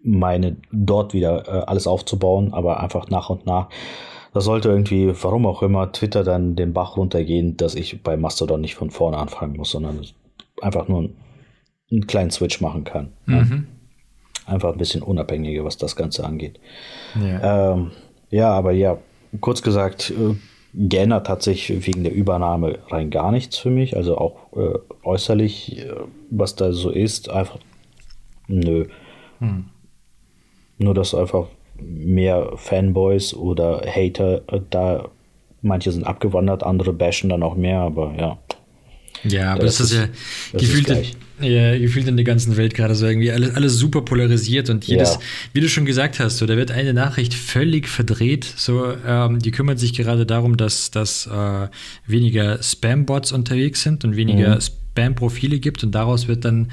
meine, dort wieder äh, alles aufzubauen, aber einfach nach und nach da sollte irgendwie, warum auch immer, Twitter dann den Bach runtergehen, dass ich bei Mastodon nicht von vorne anfangen muss, sondern einfach nur einen kleinen Switch machen kann. Mhm. Ja. Einfach ein bisschen unabhängiger, was das Ganze angeht. Ja, ähm, ja aber ja, kurz gesagt, äh, geändert hat sich wegen der Übernahme rein gar nichts für mich. Also auch äh, äußerlich, äh, was da so ist, einfach nö. Hm. Nur, dass einfach mehr Fanboys oder Hater äh, da. Manche sind abgewandert, andere bashen dann auch mehr, aber ja. Ja, aber das, das ist ja das gefühlt, ist ja, gefühlt in der ganzen Welt gerade so irgendwie alles, alles super polarisiert und jedes, ja. wie du schon gesagt hast, so, da wird eine Nachricht völlig verdreht. So, ähm, die kümmert sich gerade darum, dass, dass äh, weniger Spam-Bots unterwegs sind und weniger mhm. Spam-Profile gibt und daraus wird dann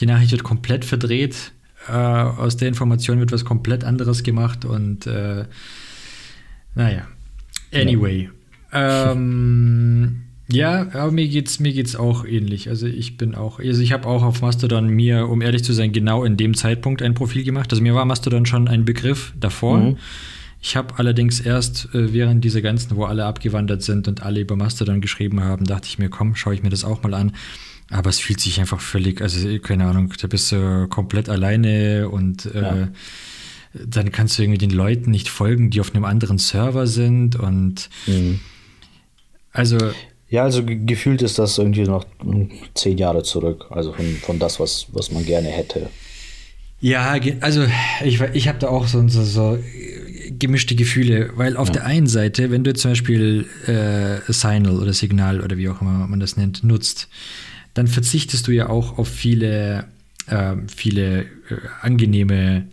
die Nachricht wird komplett verdreht äh, aus der Information wird was komplett anderes gemacht und äh, naja. Anyway. Ja. Ähm, ja, aber mir geht's, mir geht's auch ähnlich. Also ich bin auch, also ich habe auch auf Mastodon mir, um ehrlich zu sein, genau in dem Zeitpunkt ein Profil gemacht. Also mir war Mastodon schon ein Begriff davor. Mhm. Ich habe allerdings erst äh, während dieser ganzen, wo alle abgewandert sind und alle über Mastodon geschrieben haben, dachte ich mir, komm, schaue ich mir das auch mal an. Aber es fühlt sich einfach völlig, also keine Ahnung, da bist du komplett alleine und äh, ja. dann kannst du irgendwie den Leuten nicht folgen, die auf einem anderen Server sind und mhm. also. Ja, also gefühlt ist das irgendwie noch zehn Jahre zurück, also von, von das, was, was man gerne hätte. Ja, also ich, ich habe da auch so, so, so gemischte Gefühle, weil auf ja. der einen Seite, wenn du zum Beispiel äh, Signal oder Signal oder wie auch immer man das nennt, nutzt, dann verzichtest du ja auch auf viele, äh, viele äh, angenehme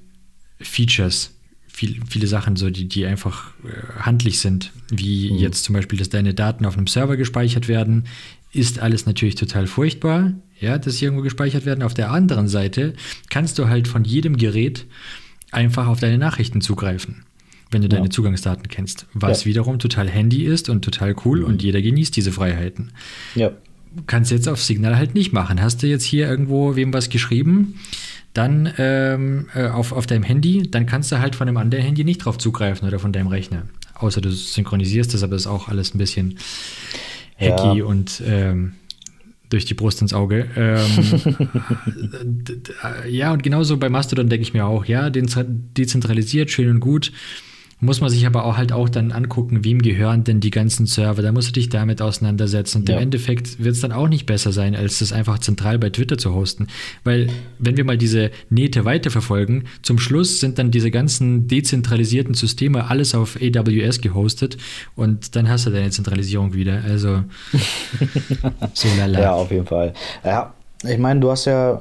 Features, viel, viele Sachen, so die, die einfach äh, handlich sind, wie mhm. jetzt zum Beispiel, dass deine Daten auf einem Server gespeichert werden, ist alles natürlich total furchtbar, ja, dass sie irgendwo gespeichert werden. Auf der anderen Seite kannst du halt von jedem Gerät einfach auf deine Nachrichten zugreifen wenn du ja. deine Zugangsdaten kennst. Was ja. wiederum total handy ist und total cool mhm. und jeder genießt diese Freiheiten. Ja kannst du jetzt auf Signal halt nicht machen. Hast du jetzt hier irgendwo wem was geschrieben, dann ähm, äh, auf, auf deinem Handy, dann kannst du halt von dem anderen Handy nicht drauf zugreifen oder von deinem Rechner. Außer du synchronisierst das, aber das ist auch alles ein bisschen hacky ja. und ähm, durch die Brust ins Auge. Ähm, ja, und genauso bei Mastodon denke ich mir auch, ja, dezentralisiert, schön und gut. Muss man sich aber auch halt auch dann angucken, wem gehören denn die ganzen Server. Da musst du dich damit auseinandersetzen. Und ja. im Endeffekt wird es dann auch nicht besser sein, als das einfach zentral bei Twitter zu hosten. Weil, wenn wir mal diese Nähte weiterverfolgen, zum Schluss sind dann diese ganzen dezentralisierten Systeme alles auf AWS gehostet und dann hast du deine Zentralisierung wieder. Also, so lala. Ja, auf jeden Fall. Ja, ich meine, du hast ja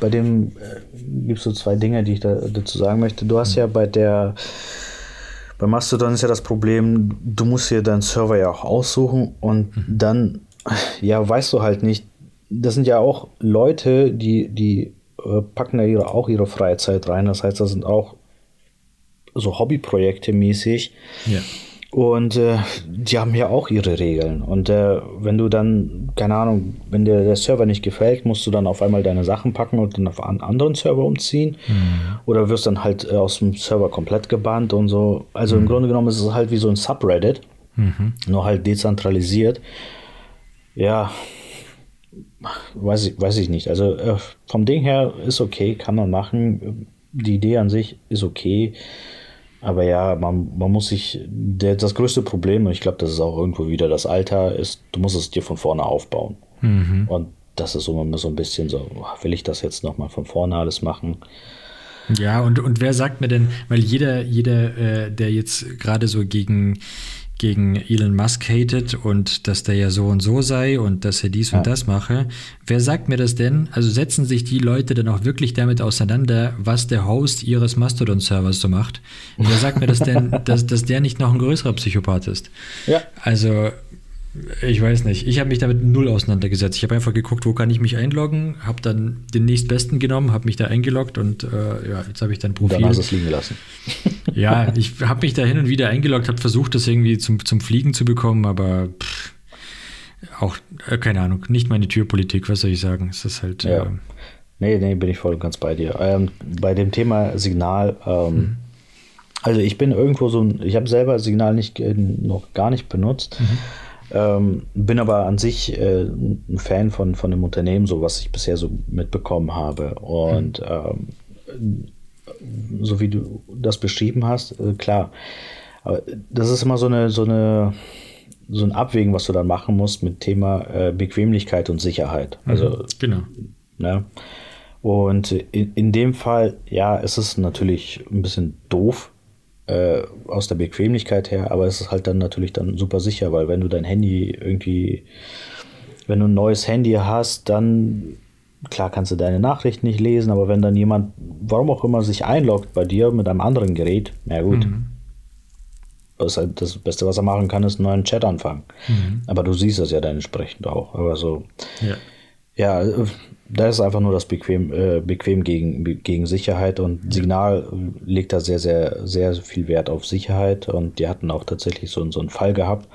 bei dem äh, gibt es so zwei Dinge, die ich da, dazu sagen möchte. Du hast ja bei der bei Mastodon ist ja das Problem, du musst dir deinen Server ja auch aussuchen und mhm. dann, ja, weißt du halt nicht, das sind ja auch Leute, die, die äh, packen da ihre, auch ihre Freizeit rein. Das heißt, das sind auch so Hobbyprojekte mäßig. Ja. Und äh, die haben ja auch ihre Regeln. Und äh, wenn du dann, keine Ahnung, wenn dir der Server nicht gefällt, musst du dann auf einmal deine Sachen packen und dann auf einen anderen Server umziehen. Mhm. Oder wirst dann halt äh, aus dem Server komplett gebannt und so. Also mhm. im Grunde genommen ist es halt wie so ein Subreddit, mhm. nur halt dezentralisiert. Ja, weiß ich, weiß ich nicht. Also äh, vom Ding her ist okay, kann man machen. Die Idee an sich ist okay. Aber ja, man, man muss sich, der, das größte Problem, und ich glaube, das ist auch irgendwo wieder das Alter, ist, du musst es dir von vorne aufbauen. Mhm. Und das ist so, so ein bisschen so, will ich das jetzt nochmal von vorne alles machen? Ja, und, und wer sagt mir denn, weil jeder, jeder, äh, der jetzt gerade so gegen gegen Elon Musk hatet und dass der ja so und so sei und dass er dies ja. und das mache. Wer sagt mir das denn? Also setzen sich die Leute dann auch wirklich damit auseinander, was der Host ihres Mastodon-Servers so macht? Wer sagt mir das denn, dass, dass der nicht noch ein größerer Psychopath ist? Ja. Also ich weiß nicht. Ich habe mich damit null auseinandergesetzt. Ich habe einfach geguckt, wo kann ich mich einloggen, habe dann den nächstbesten genommen, habe mich da eingeloggt und äh, ja, jetzt habe ich dann Profil. Dann hast du es liegen gelassen. ja, ich habe mich da hin und wieder eingeloggt, habe versucht, das irgendwie zum, zum Fliegen zu bekommen, aber pff, auch, äh, keine Ahnung, nicht meine Türpolitik, was soll ich sagen? Es ist halt. Ja. Äh, nee, nee, bin ich voll und ganz bei dir. Ähm, bei dem Thema Signal, ähm, mhm. also ich bin irgendwo so ein, ich habe selber Signal nicht, äh, noch gar nicht benutzt. Mhm ähm, bin aber an sich äh, ein Fan von, von dem Unternehmen, so was ich bisher so mitbekommen habe. Und mhm. ähm, so wie du das beschrieben hast, äh, klar. Aber das ist immer so eine, so eine, so ein Abwägen, was du dann machen musst mit Thema äh, Bequemlichkeit und Sicherheit. Mhm. Also, genau. Ne? Und in, in dem Fall, ja, ist es natürlich ein bisschen doof, äh, aus der Bequemlichkeit her, aber es ist halt dann natürlich dann super sicher, weil wenn du dein Handy irgendwie, wenn du ein neues Handy hast, dann klar kannst du deine Nachrichten nicht lesen, aber wenn dann jemand, warum auch immer, sich einloggt bei dir mit einem anderen Gerät, na gut. Mhm. Das, halt das Beste, was er machen kann, ist einen neuen Chat anfangen. Mhm. Aber du siehst das ja dann entsprechend auch. Aber so, ja, ja da ist einfach nur das bequem, äh, bequem gegen, gegen Sicherheit und Signal legt da sehr, sehr, sehr viel Wert auf Sicherheit und die hatten auch tatsächlich so, so einen Fall gehabt,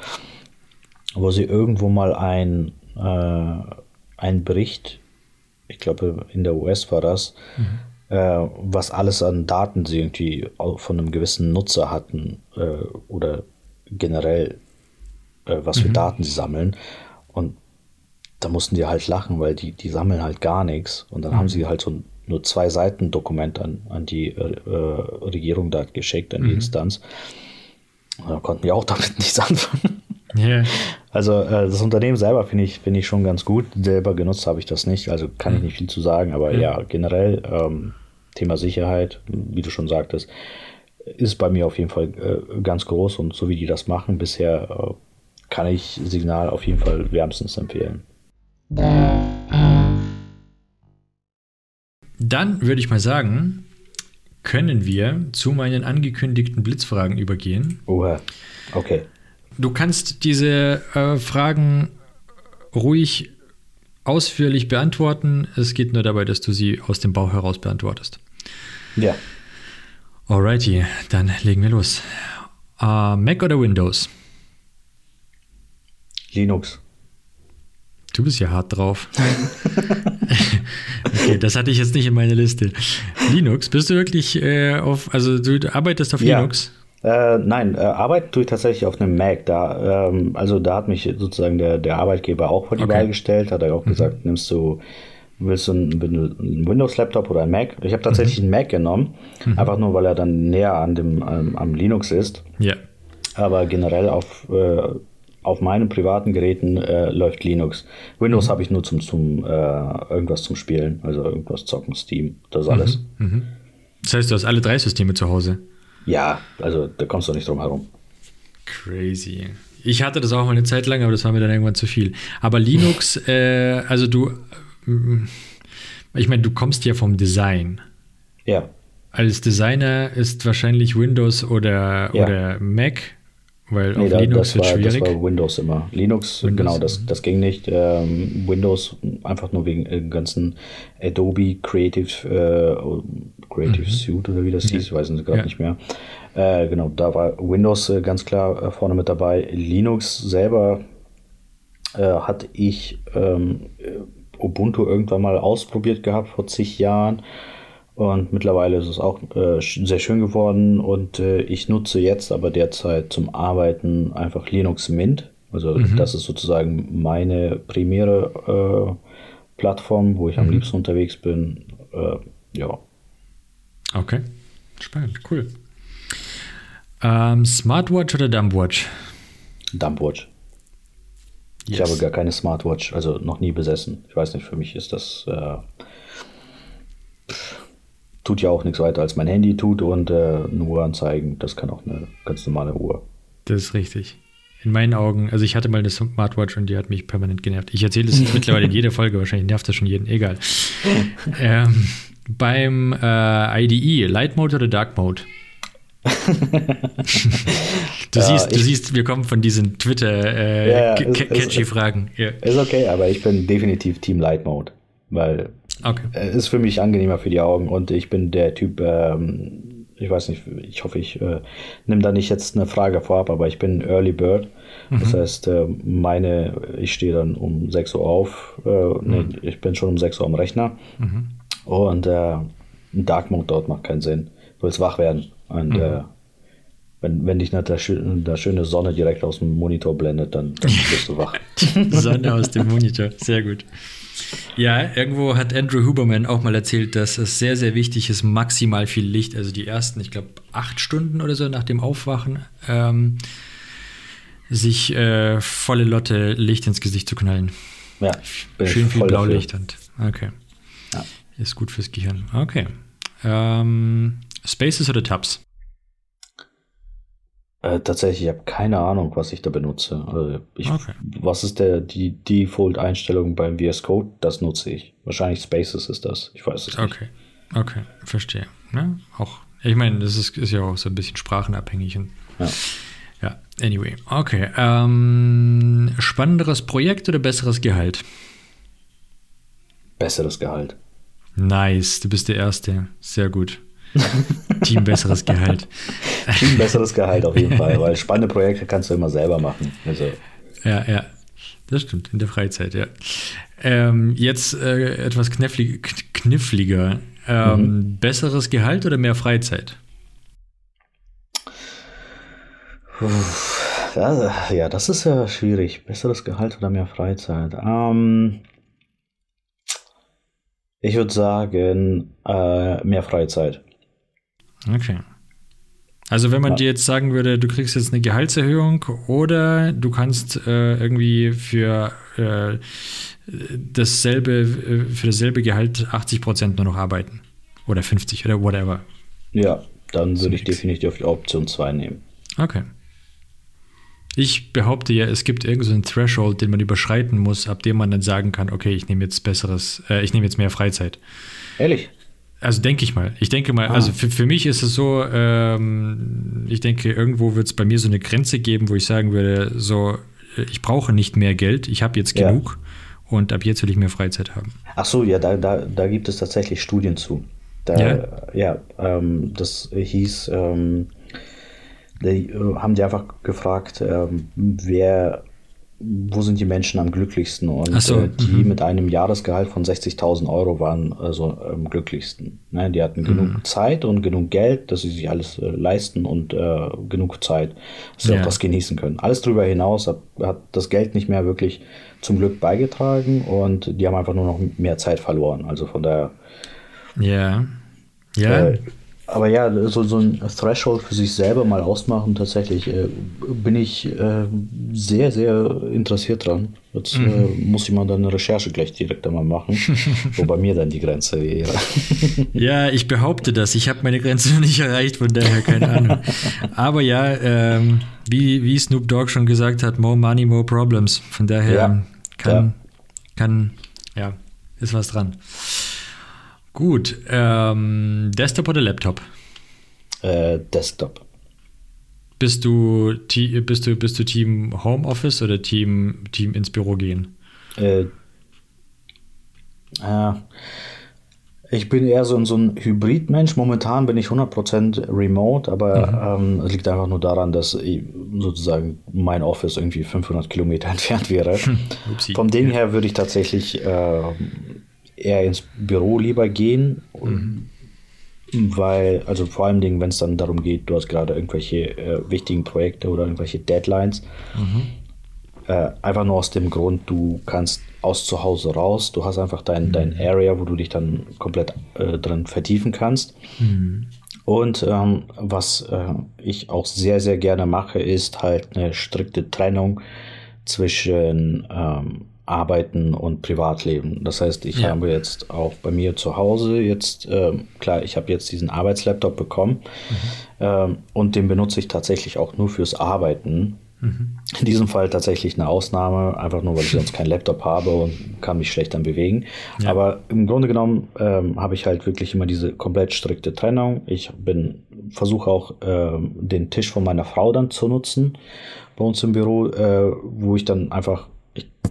wo sie irgendwo mal ein, äh, einen Bericht, ich glaube in der US war das, mhm. äh, was alles an Daten sie irgendwie von einem gewissen Nutzer hatten äh, oder generell, äh, was für mhm. Daten sie sammeln. Und da mussten die halt lachen, weil die, die sammeln halt gar nichts. Und dann mhm. haben sie halt so nur zwei Seiten Dokument an, an die äh, äh, Regierung da geschickt, an die mhm. Instanz. Und da konnten wir auch damit nichts anfangen. Yeah. Also äh, das Unternehmen selber finde ich, find ich schon ganz gut. Selber genutzt habe ich das nicht, also kann mhm. ich nicht viel zu sagen, aber mhm. ja, generell ähm, Thema Sicherheit, wie du schon sagtest, ist bei mir auf jeden Fall äh, ganz groß und so wie die das machen bisher, äh, kann ich Signal auf jeden Fall wärmstens empfehlen. Dann würde ich mal sagen, können wir zu meinen angekündigten Blitzfragen übergehen. Oha, okay. Du kannst diese äh, Fragen ruhig ausführlich beantworten. Es geht nur dabei, dass du sie aus dem Bauch heraus beantwortest. Ja. Alrighty, dann legen wir los. Uh, Mac oder Windows? Linux. Du bist ja hart drauf. okay, das hatte ich jetzt nicht in meiner Liste. Linux, bist du wirklich äh, auf, also du arbeitest auf ja. Linux? Äh, nein, äh, arbeiten tue ich tatsächlich auf einem Mac. Da, ähm, also da hat mich sozusagen der, der Arbeitgeber auch vor die okay. Wahl gestellt, hat er auch mhm. gesagt, nimmst du, willst du einen, einen Windows-Laptop oder ein Mac? Ich habe tatsächlich mhm. einen Mac genommen, mhm. einfach nur, weil er dann näher an dem, ähm, am Linux ist. Ja. Aber generell auf äh, auf meinen privaten Geräten äh, läuft Linux. Windows mhm. habe ich nur zum, zum äh, irgendwas zum Spielen, also irgendwas zocken, Steam, das alles. Mhm. Mhm. Das heißt, du hast alle drei Systeme zu Hause? Ja, also da kommst du nicht drum herum. Crazy. Ich hatte das auch mal eine Zeit lang, aber das war mir dann irgendwann zu viel. Aber Linux, äh, also du, Ich meine, du kommst ja vom Design. Ja. Als Designer ist wahrscheinlich Windows oder, ja. oder Mac, weil nee, auf da, Linux das war, schwierig. Das war Windows immer. Linux, Windows. genau, das, das ging nicht. Ähm, Windows einfach nur wegen dem ganzen Adobe Creative, äh, Creative mhm. Suite oder wie das hieß, ich weiß es gerade ja. nicht mehr. Äh, genau, da war Windows äh, ganz klar äh, vorne mit dabei. Linux selber äh, hatte ich ähm, Ubuntu irgendwann mal ausprobiert gehabt vor zig Jahren. Und mittlerweile ist es auch äh, sehr schön geworden und äh, ich nutze jetzt aber derzeit zum Arbeiten einfach Linux Mint. Also mhm. das ist sozusagen meine primäre äh, Plattform, wo ich mhm. am liebsten unterwegs bin. Äh, ja. Okay, spannend, cool. Ähm, Smartwatch oder Dumbwatch? Dumbwatch. Yes. Ich habe gar keine Smartwatch, also noch nie besessen. Ich weiß nicht, für mich ist das äh, tut ja auch nichts weiter als mein Handy tut und äh, eine Uhr anzeigen. Das kann auch eine ganz normale Uhr. Das ist richtig. In meinen Augen, also ich hatte mal eine Smartwatch und die hat mich permanent genervt. Ich erzähle es mittlerweile in jeder Folge, wahrscheinlich nervt das schon jeden, egal. ähm, beim äh, IDE, Light Mode oder Dark Mode? du, ja, siehst, du siehst, wir kommen von diesen Twitter-catchy-Fragen. Äh, ja, ist okay, aber ich bin definitiv Team Light Mode, weil Okay. Äh, ist für mich angenehmer für die Augen und ich bin der Typ, ähm, ich weiß nicht, ich hoffe, ich äh, nehme da nicht jetzt eine Frage vorab, aber ich bin Early Bird. Mhm. Das heißt, äh, meine, ich stehe dann um 6 Uhr auf, äh, mhm. nee, ich bin schon um 6 Uhr am Rechner mhm. und äh, Dark Mode dort macht keinen Sinn. Du willst wach werden und mhm. äh, wenn, wenn dich nicht der, der, schöne Sonne direkt aus dem Monitor blendet, dann, bist du wach. Sonne aus dem Monitor, sehr gut. Ja, irgendwo hat Andrew Huberman auch mal erzählt, dass es sehr, sehr wichtig ist, maximal viel Licht, also die ersten, ich glaube, acht Stunden oder so nach dem Aufwachen, ähm, sich äh, volle Lotte Licht ins Gesicht zu knallen. Ja, schön viel Blaulicht und okay. Ja. Ist gut fürs Gehirn. Okay. Ähm, Spaces oder Tabs? Äh, tatsächlich, ich habe keine Ahnung, was ich da benutze. Also ich, okay. Was ist der, die Default-Einstellung beim VS Code? Das nutze ich. Wahrscheinlich Spaces ist das. Ich weiß es nicht. Okay, okay, verstehe. Ja, auch, ich meine, das ist, ist ja auch so ein bisschen sprachenabhängig. Und, ja. ja, anyway. Okay. Ähm, spannenderes Projekt oder besseres Gehalt? Besseres Gehalt. Nice, du bist der Erste. Sehr gut. Team besseres Gehalt. Team besseres Gehalt auf jeden Fall, weil spannende Projekte kannst du immer selber machen. Also. Ja, ja. Das stimmt, in der Freizeit, ja. Ähm, jetzt äh, etwas knifflig, kniffliger. Ähm, mhm. Besseres Gehalt oder mehr Freizeit? Ja, ja, das ist ja schwierig. Besseres Gehalt oder mehr Freizeit? Ähm, ich würde sagen, äh, mehr Freizeit. Okay. Also wenn man ja. dir jetzt sagen würde, du kriegst jetzt eine Gehaltserhöhung oder du kannst äh, irgendwie für äh, dasselbe, äh, für dasselbe Gehalt 80 Prozent nur noch arbeiten. Oder 50 oder whatever. Ja, dann würde ich definitiv die Option 2 nehmen. Okay. Ich behaupte ja, es gibt irgendeinen so Threshold, den man überschreiten muss, ab dem man dann sagen kann, okay, ich nehme jetzt besseres, äh, ich nehme jetzt mehr Freizeit. Ehrlich? Also denke ich mal. Ich denke mal, ah. also für, für mich ist es so, ähm, ich denke, irgendwo wird es bei mir so eine Grenze geben, wo ich sagen würde, so, ich brauche nicht mehr Geld, ich habe jetzt genug ja. und ab jetzt will ich mehr Freizeit haben. Ach so, ja, da, da, da gibt es tatsächlich Studien zu. Da, ja, ja ähm, das hieß, ähm, die, äh, haben die einfach gefragt, ähm, wer wo sind die Menschen am glücklichsten? Und so, äh, die mhm. mit einem Jahresgehalt von 60.000 Euro waren also am glücklichsten. Ne? Die hatten genug mhm. Zeit und genug Geld, dass sie sich alles äh, leisten und äh, genug Zeit, dass sie ja. auch was genießen können. Alles darüber hinaus hat, hat, das Geld nicht mehr wirklich zum Glück beigetragen und die haben einfach nur noch mehr Zeit verloren. Also von daher. Ja. Ja. Aber ja, so, so ein Threshold für sich selber mal ausmachen, tatsächlich äh, bin ich äh, sehr, sehr interessiert dran. Jetzt äh, mhm. äh, muss ich mal dann eine Recherche gleich direkt einmal machen, wo bei mir dann die Grenze wäre. ja, ich behaupte das. Ich habe meine Grenze noch nicht erreicht, von daher keine Ahnung. Aber ja, ähm, wie, wie Snoop Dogg schon gesagt hat, more money, more problems. Von daher ja. kann, ja. kann, ja, ist was dran. Gut. Ähm, Desktop oder Laptop? Äh, Desktop. Bist du, bist, du, bist du Team Homeoffice oder Team, Team ins Büro gehen? Äh, äh, ich bin eher so, so ein Hybrid-Mensch. Momentan bin ich 100% remote, aber mhm. ähm, es liegt einfach nur daran, dass sozusagen mein Office irgendwie 500 Kilometer entfernt wäre. Vom Ding her würde ich tatsächlich äh, eher ins Büro lieber gehen. Mhm. Weil, also vor allem Dingen, wenn es dann darum geht, du hast gerade irgendwelche äh, wichtigen Projekte oder irgendwelche Deadlines. Mhm. Äh, einfach nur aus dem Grund, du kannst aus zu Hause raus, du hast einfach dein, mhm. dein Area, wo du dich dann komplett äh, drin vertiefen kannst. Mhm. Und ähm, was äh, ich auch sehr, sehr gerne mache, ist halt eine strikte Trennung zwischen ähm, Arbeiten und Privatleben. Das heißt, ich ja. habe jetzt auch bei mir zu Hause jetzt, ähm, klar, ich habe jetzt diesen Arbeitslaptop bekommen mhm. ähm, und den benutze ich tatsächlich auch nur fürs Arbeiten. Mhm. In diesem Fall tatsächlich eine Ausnahme, einfach nur, weil ich sonst keinen Laptop habe und kann mich schlecht dann bewegen. Ja. Aber im Grunde genommen ähm, habe ich halt wirklich immer diese komplett strikte Trennung. Ich bin, versuche auch ähm, den Tisch von meiner Frau dann zu nutzen bei uns im Büro, äh, wo ich dann einfach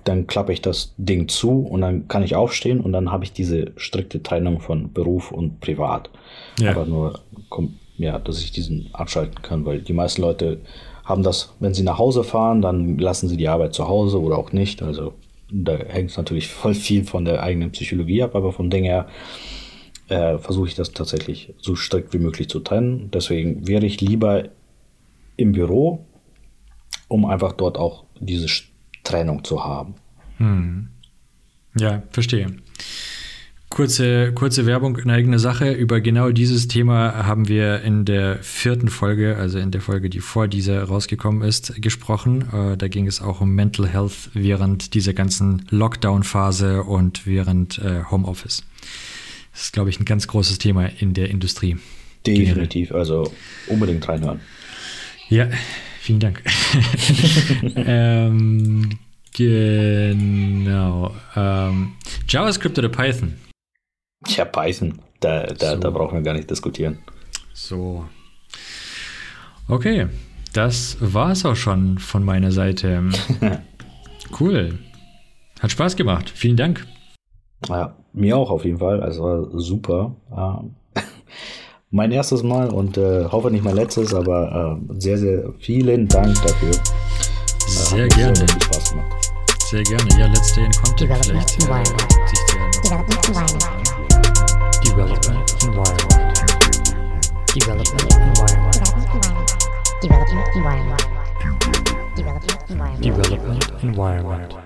dann klappe ich das Ding zu und dann kann ich aufstehen und dann habe ich diese strikte Trennung von Beruf und Privat. Ja. Aber nur, ja, dass ich diesen abschalten kann, weil die meisten Leute haben das, wenn sie nach Hause fahren, dann lassen sie die Arbeit zu Hause oder auch nicht. Also da hängt es natürlich voll viel von der eigenen Psychologie ab, aber vom Ding her äh, versuche ich das tatsächlich so strikt wie möglich zu trennen. Deswegen wäre ich lieber im Büro, um einfach dort auch diese Trennung zu haben. Hm. Ja, verstehe. Kurze, kurze Werbung in eigener Sache. Über genau dieses Thema haben wir in der vierten Folge, also in der Folge, die vor dieser rausgekommen ist, gesprochen. Äh, da ging es auch um Mental Health während dieser ganzen Lockdown-Phase und während äh, Homeoffice. Das ist, glaube ich, ein ganz großes Thema in der Industrie. Definitiv, also unbedingt reinhören. Ja, Vielen Dank. ähm, genau. Ähm, JavaScript oder Python? Ja, Python. Da, da, so. da brauchen wir gar nicht diskutieren. So. Okay, das war es auch schon von meiner Seite. cool. Hat Spaß gemacht. Vielen Dank. Ja, mir auch auf jeden Fall. Also war super. Ähm, mein erstes Mal und äh, hoffe nicht mein letztes, aber äh, sehr, sehr vielen Dank dafür. Sehr äh, gerne. Sehr Spaß gemacht. Sehr gerne. Ja, let's stay in contact. Vielleicht environment. Development environment. Development environment. Development environment. Development environment. Development environment. Development environment.